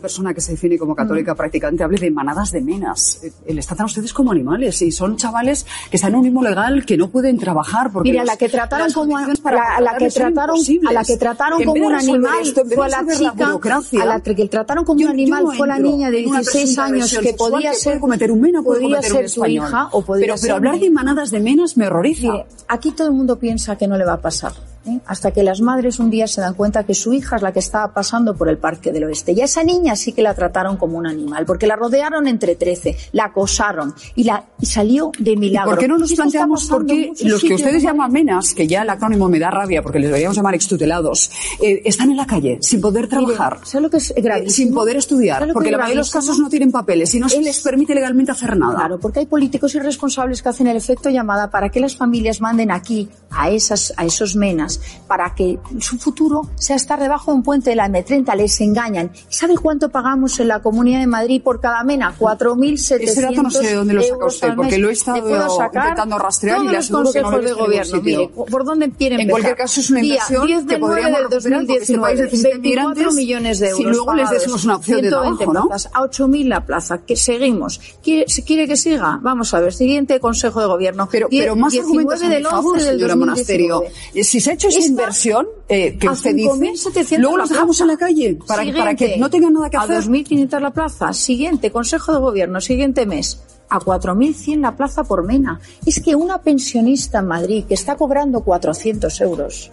persona que se define como católica mm. prácticamente hable de manadas de menas. Eh, les tratan a ustedes como animales y son chavales que están en un mismo legal que no pueden trabajar porque Mira, la que trataron como a, la, que trataron a la que trataron como un animal fue la chica a la que trataron como un animal fue la niña de 16 años que podía ser cometer un mena podía ser su hija o podía pero, pero hablar de manadas de menas me horroriza. aquí todo el mundo piensa que no le va a pasar ¿eh? hasta que las madres un día se dan cuenta que su hija es la que estaba pasando por el Parque del Oeste. Y a esa niña sí que la trataron como un animal, porque la rodearon entre trece, la acosaron y, la, y salió de milagro. ¿Por qué no nos planteamos por qué los que ustedes llaman menas, que ya el acrónimo me da rabia porque les deberíamos llamar extutelados, eh, están en la calle sin poder trabajar? Mire, lo que es eh, sin poder estudiar, porque la mayoría de los casos no tienen papeles y no se les permite legalmente hacer nada. Claro, porque hay políticos irresponsables que hacen el efecto llamada para que las familias manden aquí a, esas, a esos menas personas para que su futuro sea estar debajo de un puente de la M30. Les engañan. ¿Sabe cuánto pagamos en la Comunidad de Madrid por cada mena? 4.700 Ese dato no sé dónde lo saca usted, porque lo he estado intentando rastrear y todos le los aseguro que no consejos de en gobierno. Mire, ¿por dónde quiere En empezar? cualquier caso, es una Día inversión 10 que del 9 podríamos del recuperar porque este país 2019, necesita 24 inmigrantes millones de si euros luego les pagados, désemos una opción de 120 trabajo, ¿no? plazas, a 8.000 la plaza. Que seguimos. ¿Quiere, si quiere que siga? Vamos a ver. Siguiente Consejo de Gobierno. Pero, pero más 19 argumentos del mi favor, 11 del señora 2019. Monasterio. Eh, Si se ha hecho esa inversión eh, que a usted dice, 5.700 luego la los dejamos en la calle para, para que no tengan nada que a hacer. 2.500 la plaza. Siguiente, Consejo de Gobierno, siguiente mes. A 4.100 la plaza por mena. Es que una pensionista en Madrid que está cobrando 400 euros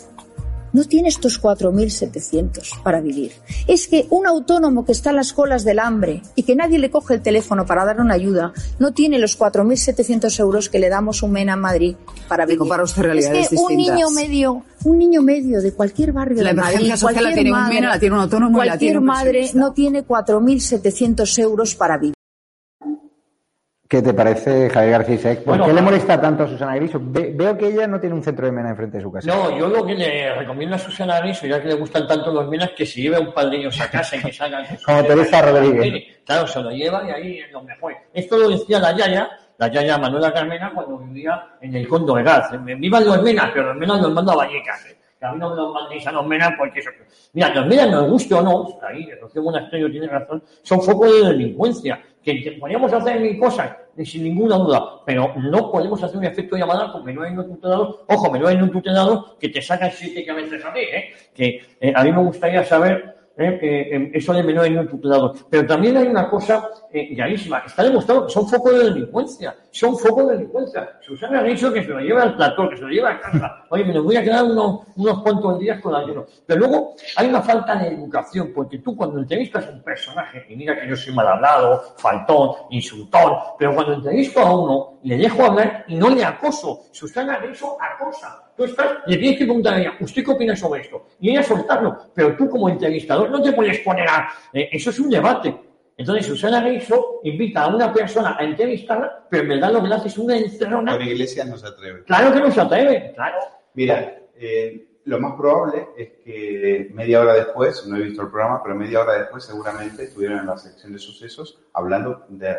no tiene estos 4.700 para vivir. Es que un autónomo que está en las colas del hambre y que nadie le coge el teléfono para darle una ayuda, no tiene los 4.700 euros que le damos un MENA en Madrid para vivir. compara usted realidades es que un niño medio, un niño medio de cualquier barrio La de Madrid, social la cualquier tiene un madre, MENA, la tiene un autónomo y la cualquier tiene un madre no tiene 4.700 euros para vivir. ¿Qué te parece, Javier García Isaac? ¿Por Bueno, qué le molesta tanto a Susana Griso? Ve- veo que ella no tiene un centro de mena enfrente de su casa. No, yo lo que le recomiendo a Susana Griso, ya que le gustan tanto los menas, que se lleve un par de ellos a casa y que salgan. Como. Teresa Rodríguez. Claro, se lo lleva y ahí es lo mejor. Esto lo decía la Yaya, la Yaya Manuela Carmena, cuando vivía en el Condo de Gaz. Vivan los menas, pero los menas los mando a Vallecas. eh. Que a mí no me los mandéis a los menas porque eso. Mira, los menas, nos guste o no, ahí, Rocío Monasterio tiene razón, son focos de delincuencia. Que, podríamos hacer mil cosas, eh, sin ninguna duda, pero no podemos hacer un efecto llamada porque no hay un tutelado. Ojo, me no hay un tutelado que te sacan siete cabezas a ti, ¿eh? Que eh, a mí me gustaría saber eh, eh, eh, eso de menores no. Pero también hay una cosa eh, gravísima. Está demostrado que son focos de delincuencia. Son focos de delincuencia. Susana ha dicho que se lo lleva al platón, que se lo lleva a casa. Oye, me lo voy a quedar unos, unos cuantos días con ayuno. Pero luego hay una falta de educación, porque tú cuando entrevistas a un personaje, y mira que yo soy mal hablado, faltón, insultón, pero cuando entrevisto a uno, le dejo hablar y no le acoso. Susana ha dicho acosa. Tú estás, le tienes que preguntar a ella, ¿usted qué opina sobre esto? Y ella soltarlo. Pero tú como entrevistador no te puedes poner a... eh, eso es un debate. Entonces Susana Reiso invita a una persona a entrevistarla, pero en verdad lo que le hace es una encerrona. Con Iglesias no se atreve. Claro que no se atreve, claro. Mira, eh, lo más probable es que media hora después, no he visto el programa, pero media hora después seguramente estuvieron en la sección de sucesos hablando de,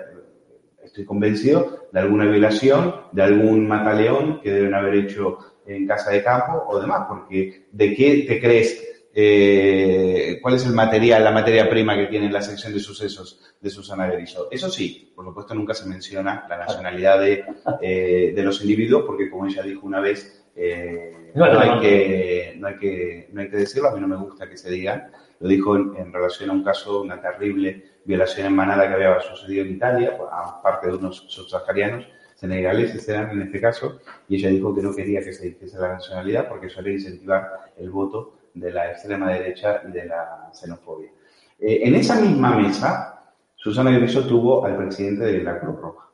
estoy convencido, de alguna violación, de algún mataleón que deben haber hecho en casa de campo o demás, porque ¿de qué te crees? eh, ¿Cuál es el material, la materia prima que tiene la sección de sucesos de Susana Griso? Eso sí, por supuesto nunca se menciona la nacionalidad de, eh, de los individuos, porque como ella dijo una vez, eh, No, no, no, hay que, no, hay que, no hay que decirlo, a mí no me gusta que se diga. Lo dijo en, relación a un caso, una terrible violación en manada que había sucedido en Italia, a parte de unos subsaharianos, senegaleses eran en este caso, y ella dijo que no quería que se dijese la nacionalidad porque haría incentivar el voto de la extrema derecha y de la xenofobia. Eh, en esa misma mesa, Susana Griso tuvo al presidente de la Cruz Roja.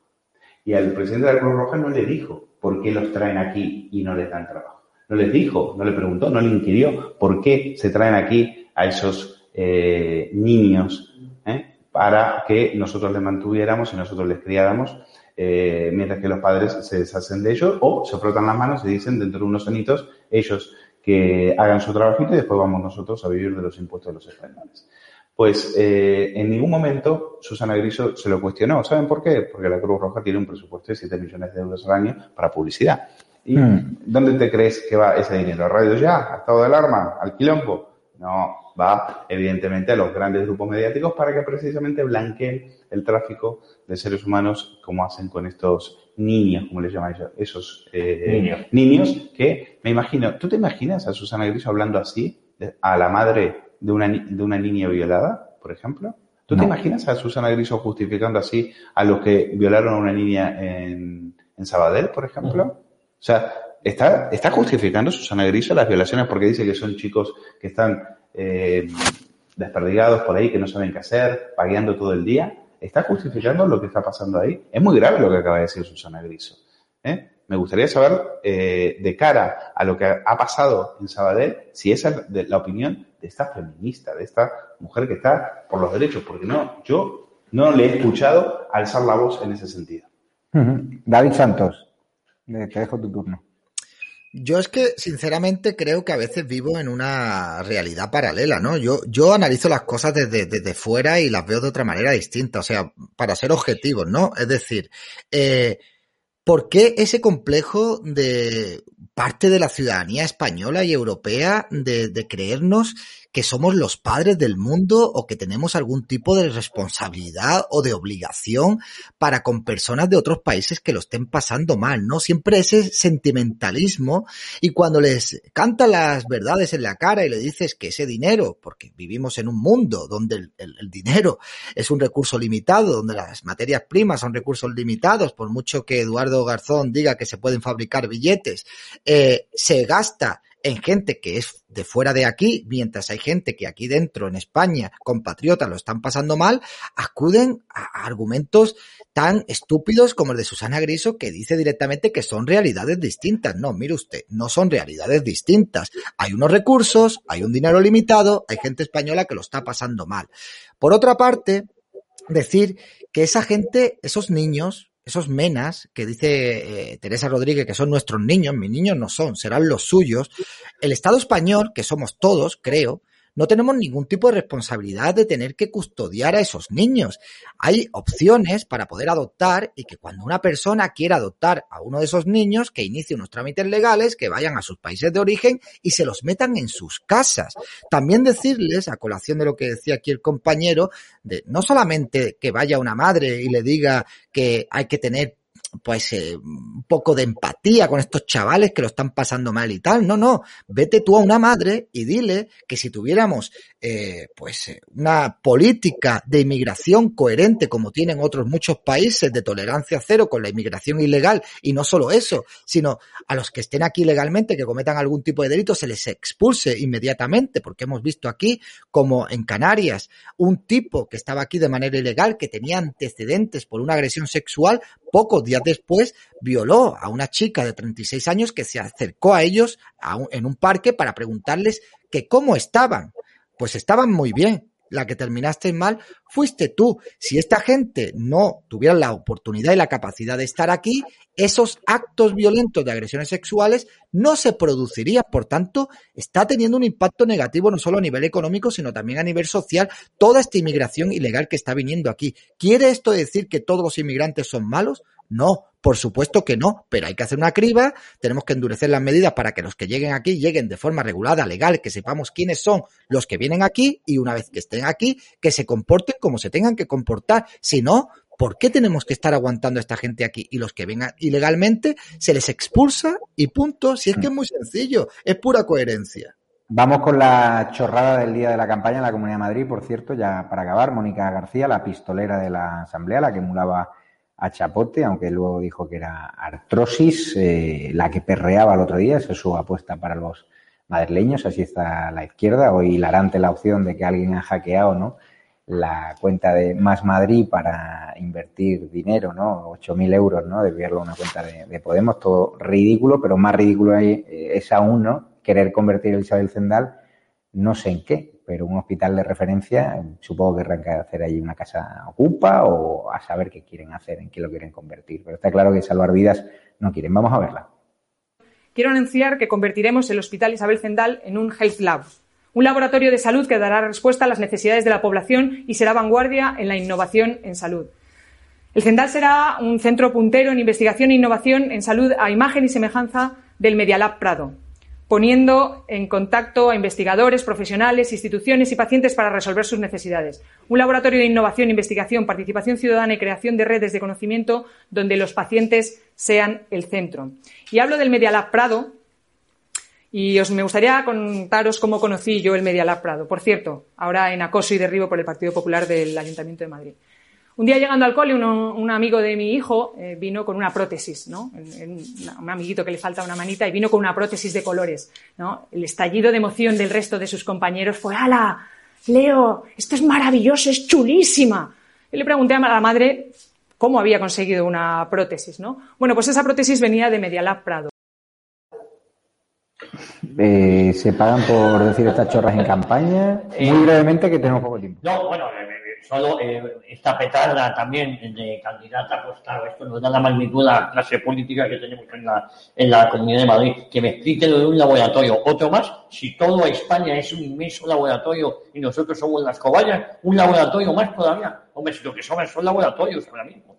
Y al presidente de la Cruz Roja no le dijo por qué los traen aquí y no les dan trabajo. No les dijo, no le preguntó, no le inquirió por qué se traen aquí a esos eh, niños ¿eh? para que nosotros les mantuviéramos y nosotros les criáramos, eh, mientras que los padres se deshacen de ellos o se frotan las manos y dicen dentro de unos anitos ellos que hagan su trabajito y después vamos nosotros a vivir de los impuestos de los españoles. Pues eh, en ningún momento Susana Griso se lo cuestionó. ¿Saben por qué? Porque la Cruz Roja tiene un presupuesto de 7 millones de euros al año para publicidad. ¿Y Hmm. dónde te crees que va ese dinero? ¿A Radio Ya? ¿A Estado de Alarma? ¿Al Quilombo? No, va evidentemente a los grandes grupos mediáticos para que precisamente blanqueen el tráfico de seres humanos como hacen con estos niños, como les llaman ellos, esos eh, Niños. niños que me imagino, ¿tú te imaginas a Susana Griso hablando así a la madre de una, de una niña violada, por ejemplo? ¿Tú te imaginas a Susana Griso justificando así a los que violaron a una niña en, en Sabadell, por ejemplo? O sea, está, justificando Susana Griso las violaciones porque dice que son chicos que están eh, desperdigados por ahí, que no saben qué hacer, pagueando todo el día. ¿Está justificando lo que está pasando ahí? Es muy grave lo que acaba de decir Susana Griso. ¿eh? Me gustaría saber, eh, de cara a lo que ha pasado en Sabadell, si esa es la opinión de esta feminista, de esta mujer que está por los derechos, porque no, yo no le he escuchado alzar la voz en ese sentido. David Santos, te dejo tu turno. Yo es que, sinceramente, creo que a veces vivo en una realidad paralela, ¿no? Yo, yo analizo las cosas desde, desde fuera y las veo de otra manera distinta, o sea, para ser objetivos, ¿no? Es decir, eh, ¿por qué ese complejo de parte de la ciudadanía española y europea de, creernos que somos los padres del mundo o que tenemos algún tipo de responsabilidad o de obligación para con personas de otros países que lo estén pasando mal, ¿no? Siempre ese sentimentalismo y cuando les cantan las verdades en la cara y le dices que ese dinero, porque vivimos en un mundo donde el dinero es un recurso limitado, donde las materias primas son recursos limitados, por mucho que Eduardo Garzón diga que se pueden fabricar billetes, eh, se gasta en gente que es de fuera de aquí, mientras hay gente que aquí dentro, en España, compatriotas, lo están pasando mal, acuden a argumentos tan estúpidos como el de Susana Griso, que dice directamente que son realidades distintas. No, mire usted, no son realidades distintas. Hay unos recursos, hay un dinero limitado, hay gente española que lo está pasando mal. Por otra parte, decir que esa gente, esos niños, esos menas que dice eh, Teresa Rodríguez que son nuestros niños, mis niños no son, serán los suyos. El Estado español, que somos todos, creo, no tenemos ningún tipo de responsabilidad de tener que custodiar a esos niños. Hay opciones para poder adoptar y que cuando una persona quiera adoptar a uno de esos niños, que inicie unos trámites legales, que vayan a sus países de origen y se los metan en sus casas. También decirles, a colación de lo que decía aquí el compañero, de no solamente que vaya una madre y le diga que hay que tener pues eh, un poco de empatía con estos chavales que lo están pasando mal y tal. No, no, vete tú a una madre y dile que si tuviéramos eh, pues eh, una política de inmigración coherente como tienen otros muchos países de tolerancia cero con la inmigración ilegal y no solo eso, sino a los que estén aquí legalmente que cometan algún tipo de delito se les expulse inmediatamente porque hemos visto aquí como en Canarias un tipo que estaba aquí de manera ilegal que tenía antecedentes por una agresión sexual pocos días después violó a una chica de 36 años que se acercó a ellos en un parque para preguntarles que cómo estaban. Pues estaban muy bien. La que terminaste mal fuiste tú. Si esta gente no tuviera la oportunidad y la capacidad de estar aquí, esos actos violentos de agresiones sexuales no se producirían. Por tanto, está teniendo un impacto negativo no solo a nivel económico, sino también a nivel social, toda esta inmigración ilegal que está viniendo aquí. ¿Quiere esto decir que todos los inmigrantes son malos? No, por supuesto que no, pero hay que hacer una criba, tenemos que endurecer las medidas para que los que lleguen aquí lleguen de forma regulada, legal, que sepamos quiénes son los que vienen aquí y una vez que estén aquí, que se comporten como se tengan que comportar. Si no, ¿por qué tenemos que estar aguantando a esta gente aquí? Y los que vengan ilegalmente se les expulsa y punto. Si es que es muy sencillo, es pura coherencia. Vamos con la chorrada del día de la campaña en la Comunidad de Madrid, por cierto, ya para acabar, Mónica García, la pistolera de la Asamblea, la que emulaba a Chapote, aunque luego dijo que era artrosis, eh, la que perreaba el otro día, esa es su apuesta para los madrileños, así está la izquierda, hoy hilarante la opción de que alguien ha hackeado, ¿no? la cuenta de Más Madrid para invertir dinero, ¿no? 8.000 euros, ¿no? Desviarlo a una cuenta de, de, Podemos, todo ridículo, pero más ridículo es aún, ¿no? Querer convertir el Isabel Zendal, no sé en qué, pero un hospital de referencia, supongo que que hacer allí una casa ocupa o a saber qué quieren hacer, en qué lo quieren convertir. Pero está claro que salvar vidas no quieren. Vamos a verla. Quiero anunciar que convertiremos el Hospital Isabel Zendal en un Health Lab, un laboratorio de salud que dará respuesta a las necesidades de la población y será vanguardia en la innovación en salud. El Zendal será un centro puntero en investigación e innovación en salud a imagen y semejanza del Medialab Prado, poniendo en contacto a investigadores, profesionales, instituciones y pacientes para resolver sus necesidades. Un laboratorio de innovación, investigación, participación ciudadana y creación de redes de conocimiento donde los pacientes sean el centro. Y hablo del Medialab Prado y os me gustaría contaros cómo conocí yo el Medialab Prado. Por cierto, ahora en acoso y derribo por el Partido Popular del Ayuntamiento de Madrid. Un día llegando al cole, uno, un amigo de mi hijo eh, vino con una prótesis, ¿no? En, en, un amiguito que le falta una manita y vino con una prótesis de colores, ¿no? El estallido de emoción del resto de sus compañeros fue, ¡Hala! Leo, esto es maravilloso, es chulísima. Y le pregunté a la madre cómo había conseguido una prótesis, ¿no? Bueno, pues esa prótesis venía de Medialab Prado. Eh, ¿Se pagan por decir estas chorras en campaña? Muy brevemente, que tenemos poco tiempo. No, bueno, solo eh, esta petarda también de candidata, pues claro, esto nos da la magnitud de la clase política que tenemos en la, en la Comunidad de Madrid. Que me explique lo de un laboratorio. Otro más, si todo España es un inmenso laboratorio y nosotros somos las cobayas, un laboratorio más todavía. Hombre, si lo que sobran son laboratorios ahora mismo.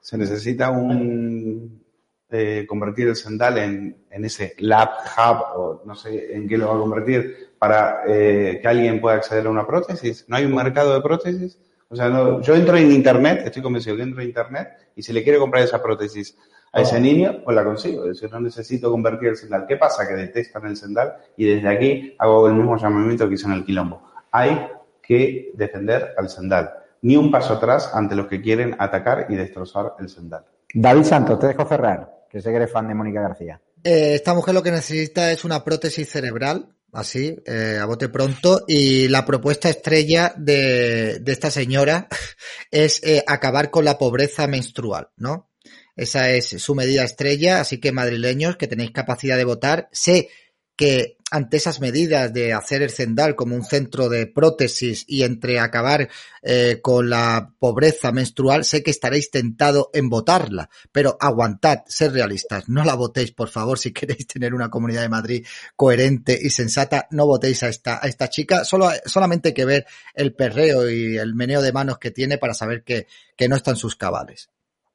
Se necesita un eh, convertir el Sendal en, en, ese lab hub o no sé en qué lo va a convertir para eh, que alguien pueda acceder a una prótesis. No hay un mercado de prótesis. O sea, no, yo entro en internet, estoy convencido que entro en internet y si le quiero comprar esa prótesis a ese niño, pues la consigo. Es decir, no necesito convertir el sendal. ¿Qué pasa? Que detestan el sendal y desde aquí hago el mismo llamamiento que hice en el quilombo. Hay que defender al sendal. Ni un paso atrás ante los que quieren atacar y destrozar el sendal. David Santos, te dejo cerrar, que sé que eres fan de Mónica García. Eh, esta mujer lo que necesita es una prótesis cerebral así, eh, a bote pronto. Y la propuesta estrella de, esta señora es eh, acabar con la pobreza menstrual, ¿no? Esa es su medida estrella, así que madrileños que tenéis capacidad de votar, sé que ante esas medidas de hacer el Zendal como un centro de prótesis y entre acabar eh, con la pobreza menstrual, sé que estaréis tentado en votarla, pero aguantad, ser realistas, no la votéis, por favor, si queréis tener una comunidad de Madrid coherente y sensata, no votéis a esta, a esta chica, solo, solamente hay que ver el perreo y el meneo de manos que tiene para saber que, que no están sus cabales.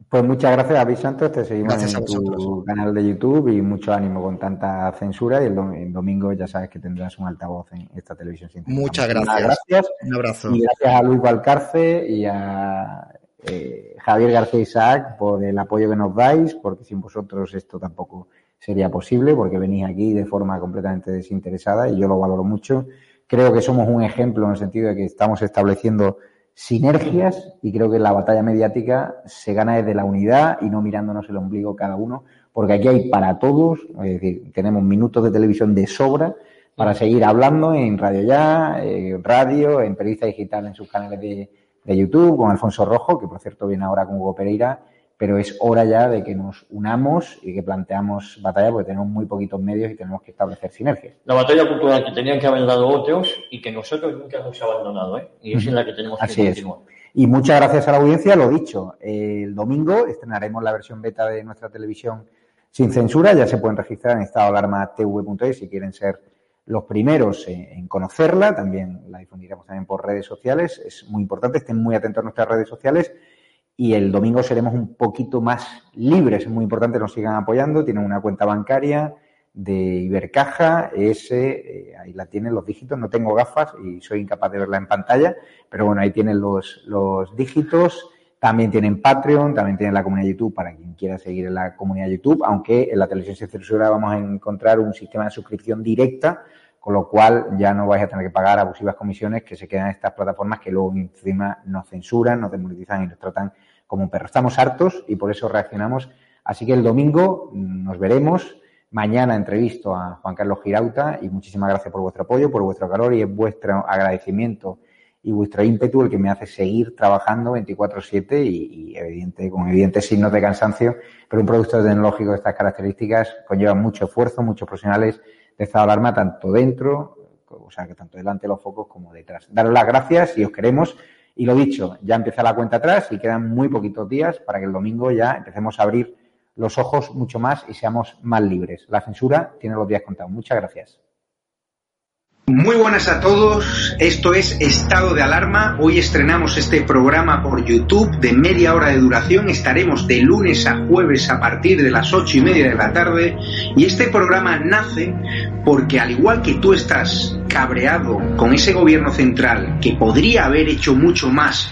Pues muchas gracias, David Santos. Te seguimos en tu canal de YouTube y mucho ánimo con tanta censura. Y el, domingo ya sabes que tendrás un altavoz en esta televisión. Muchas gracias. gracias. Un abrazo. Y gracias a Luis Valcarce y a eh, Javier García Isaac por el apoyo que nos dais, porque sin vosotros esto tampoco sería posible, porque venís aquí de forma completamente desinteresada y yo lo valoro mucho. Creo que somos un ejemplo en el sentido de que estamos estableciendo sinergias y creo que la batalla mediática se gana desde la unidad y no mirándonos el ombligo cada uno, porque aquí hay para todos, es decir, tenemos minutos de televisión de sobra para seguir hablando en Radio Ya, en radio, en Periodista Digital en sus canales de, de YouTube, con Alfonso Rojo, que por cierto viene ahora con Hugo Pereira, pero es hora ya de que nos unamos y que planteamos batalla porque tenemos muy poquitos medios y tenemos que establecer sinergias. La batalla cultural que tenían que haber dado otros y que nosotros nunca hemos abandonado, ¿eh? Y es en la que tenemos que Así continuar. Es. Y muchas gracias a la audiencia, lo dicho, el domingo estrenaremos la versión beta de nuestra televisión sin censura, ya se pueden registrar en estadoalarmatv.es si quieren ser los primeros en conocerla, también la difundiremos también por redes sociales, es muy importante, estén muy atentos a nuestras redes sociales y el domingo seremos un poquito más libres. Es muy importante que nos sigan apoyando. Tienen una cuenta bancaria de Ibercaja, ese, eh, ahí la tienen los dígitos. No tengo gafas y soy incapaz de verla en pantalla, pero bueno, ahí tienen los, los dígitos. También tienen Patreon, también tienen la comunidad YouTube para quien quiera seguir en la comunidad YouTube, aunque en la televisión sin censura vamos a encontrar un sistema de suscripción directa con lo cual ya no vais a tener que pagar abusivas comisiones que se quedan en estas plataformas que luego encima nos censuran, nos desmonetizan y nos tratan como un perro. Estamos hartos y por eso reaccionamos. Así que el domingo nos veremos. Mañana entrevisto a Juan Carlos Girauta y muchísimas gracias por vuestro apoyo, por vuestro calor y es vuestro agradecimiento y vuestro ímpetu el que me hace seguir trabajando 24/7 y, y evidente, con evidentes signos de cansancio, pero un producto tecnológico de estas características conlleva mucho esfuerzo, muchos profesionales de estado de alarma tanto dentro, o sea, que tanto delante de los focos como detrás. Daros las gracias y os queremos. Y lo dicho, ya empieza la cuenta atrás y quedan muy poquitos días para que el domingo ya empecemos a abrir los ojos mucho más y seamos más libres. La censura tiene los días contados. Muchas gracias. Muy buenas a todos, esto es Estado de Alarma. Hoy estrenamos este programa por YouTube de media hora de duración. Estaremos de lunes a jueves a partir de las ocho y media de la tarde. Y este programa nace porque al igual que tú estás cabreado con ese gobierno central que podría haber hecho mucho más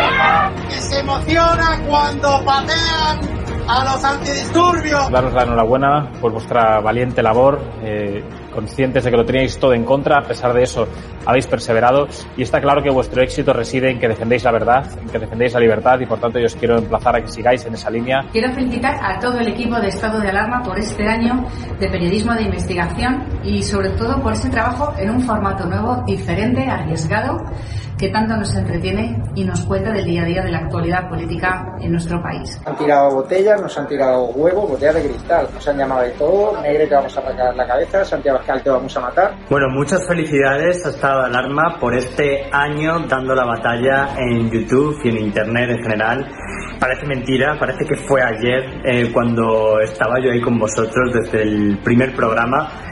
Emociona cuando patean a los antidisturbios. Daros la enhorabuena por vuestra valiente labor, eh, conscientes de que lo teníais todo en contra, a pesar de eso habéis perseverado y está claro que vuestro éxito reside en que defendéis la verdad, en que defendéis la libertad y por tanto yo os quiero emplazar a que sigáis en esa línea. Quiero felicitar a todo el equipo de Estado de Alarma por este año de periodismo de investigación y sobre todo por ese trabajo en un formato nuevo, diferente, arriesgado que tanto nos entretiene y nos cuenta del día a día de la actualidad política en nuestro país. Han tirado botellas, nos han tirado huevos, botellas de cristal, nos han llamado de todo, Negre te vamos a arrancar la cabeza, Santiago Pascal te vamos a matar. Bueno, muchas felicidades a Estado de Alarma por este año dando la batalla en YouTube y en Internet en general. Parece mentira, parece que fue ayer eh, cuando estaba yo ahí con vosotros desde el primer programa,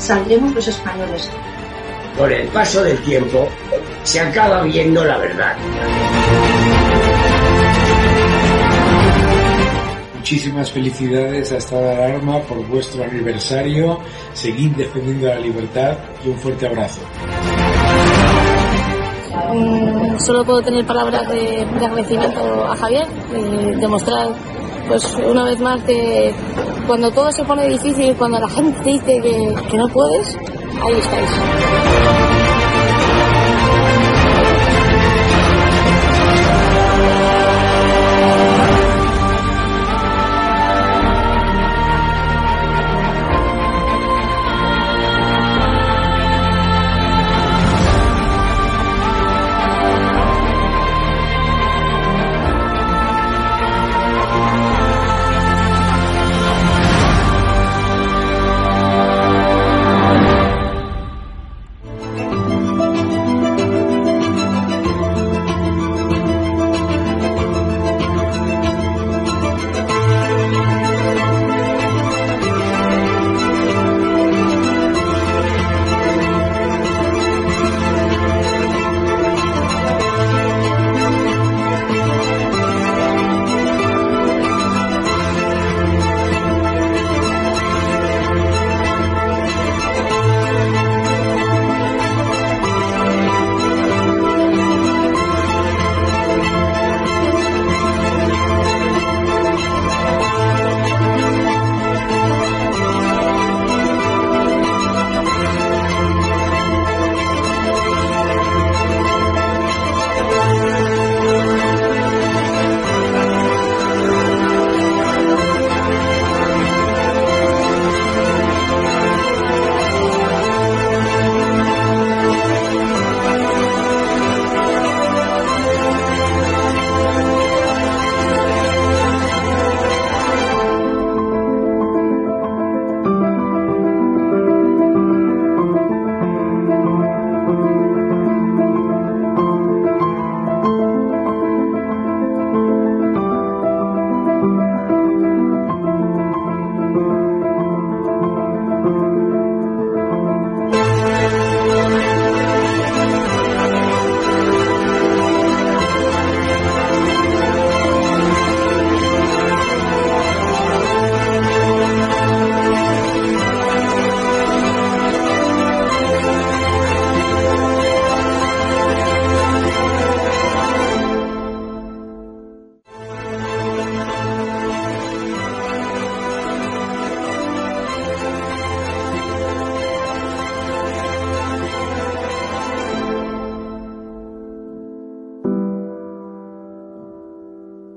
Saldremos los españoles. Con el paso del tiempo se acaba viendo la verdad. Muchísimas felicidades a Estado de Alarma por vuestro aniversario. Seguid defendiendo la libertad y un fuerte abrazo. Mm, solo puedo tener palabras de, de agradecimiento a Javier, y demostrar pues una vez más que cuando todo se pone difícil, cuando la gente dice que, que no puedes, ahí estáis.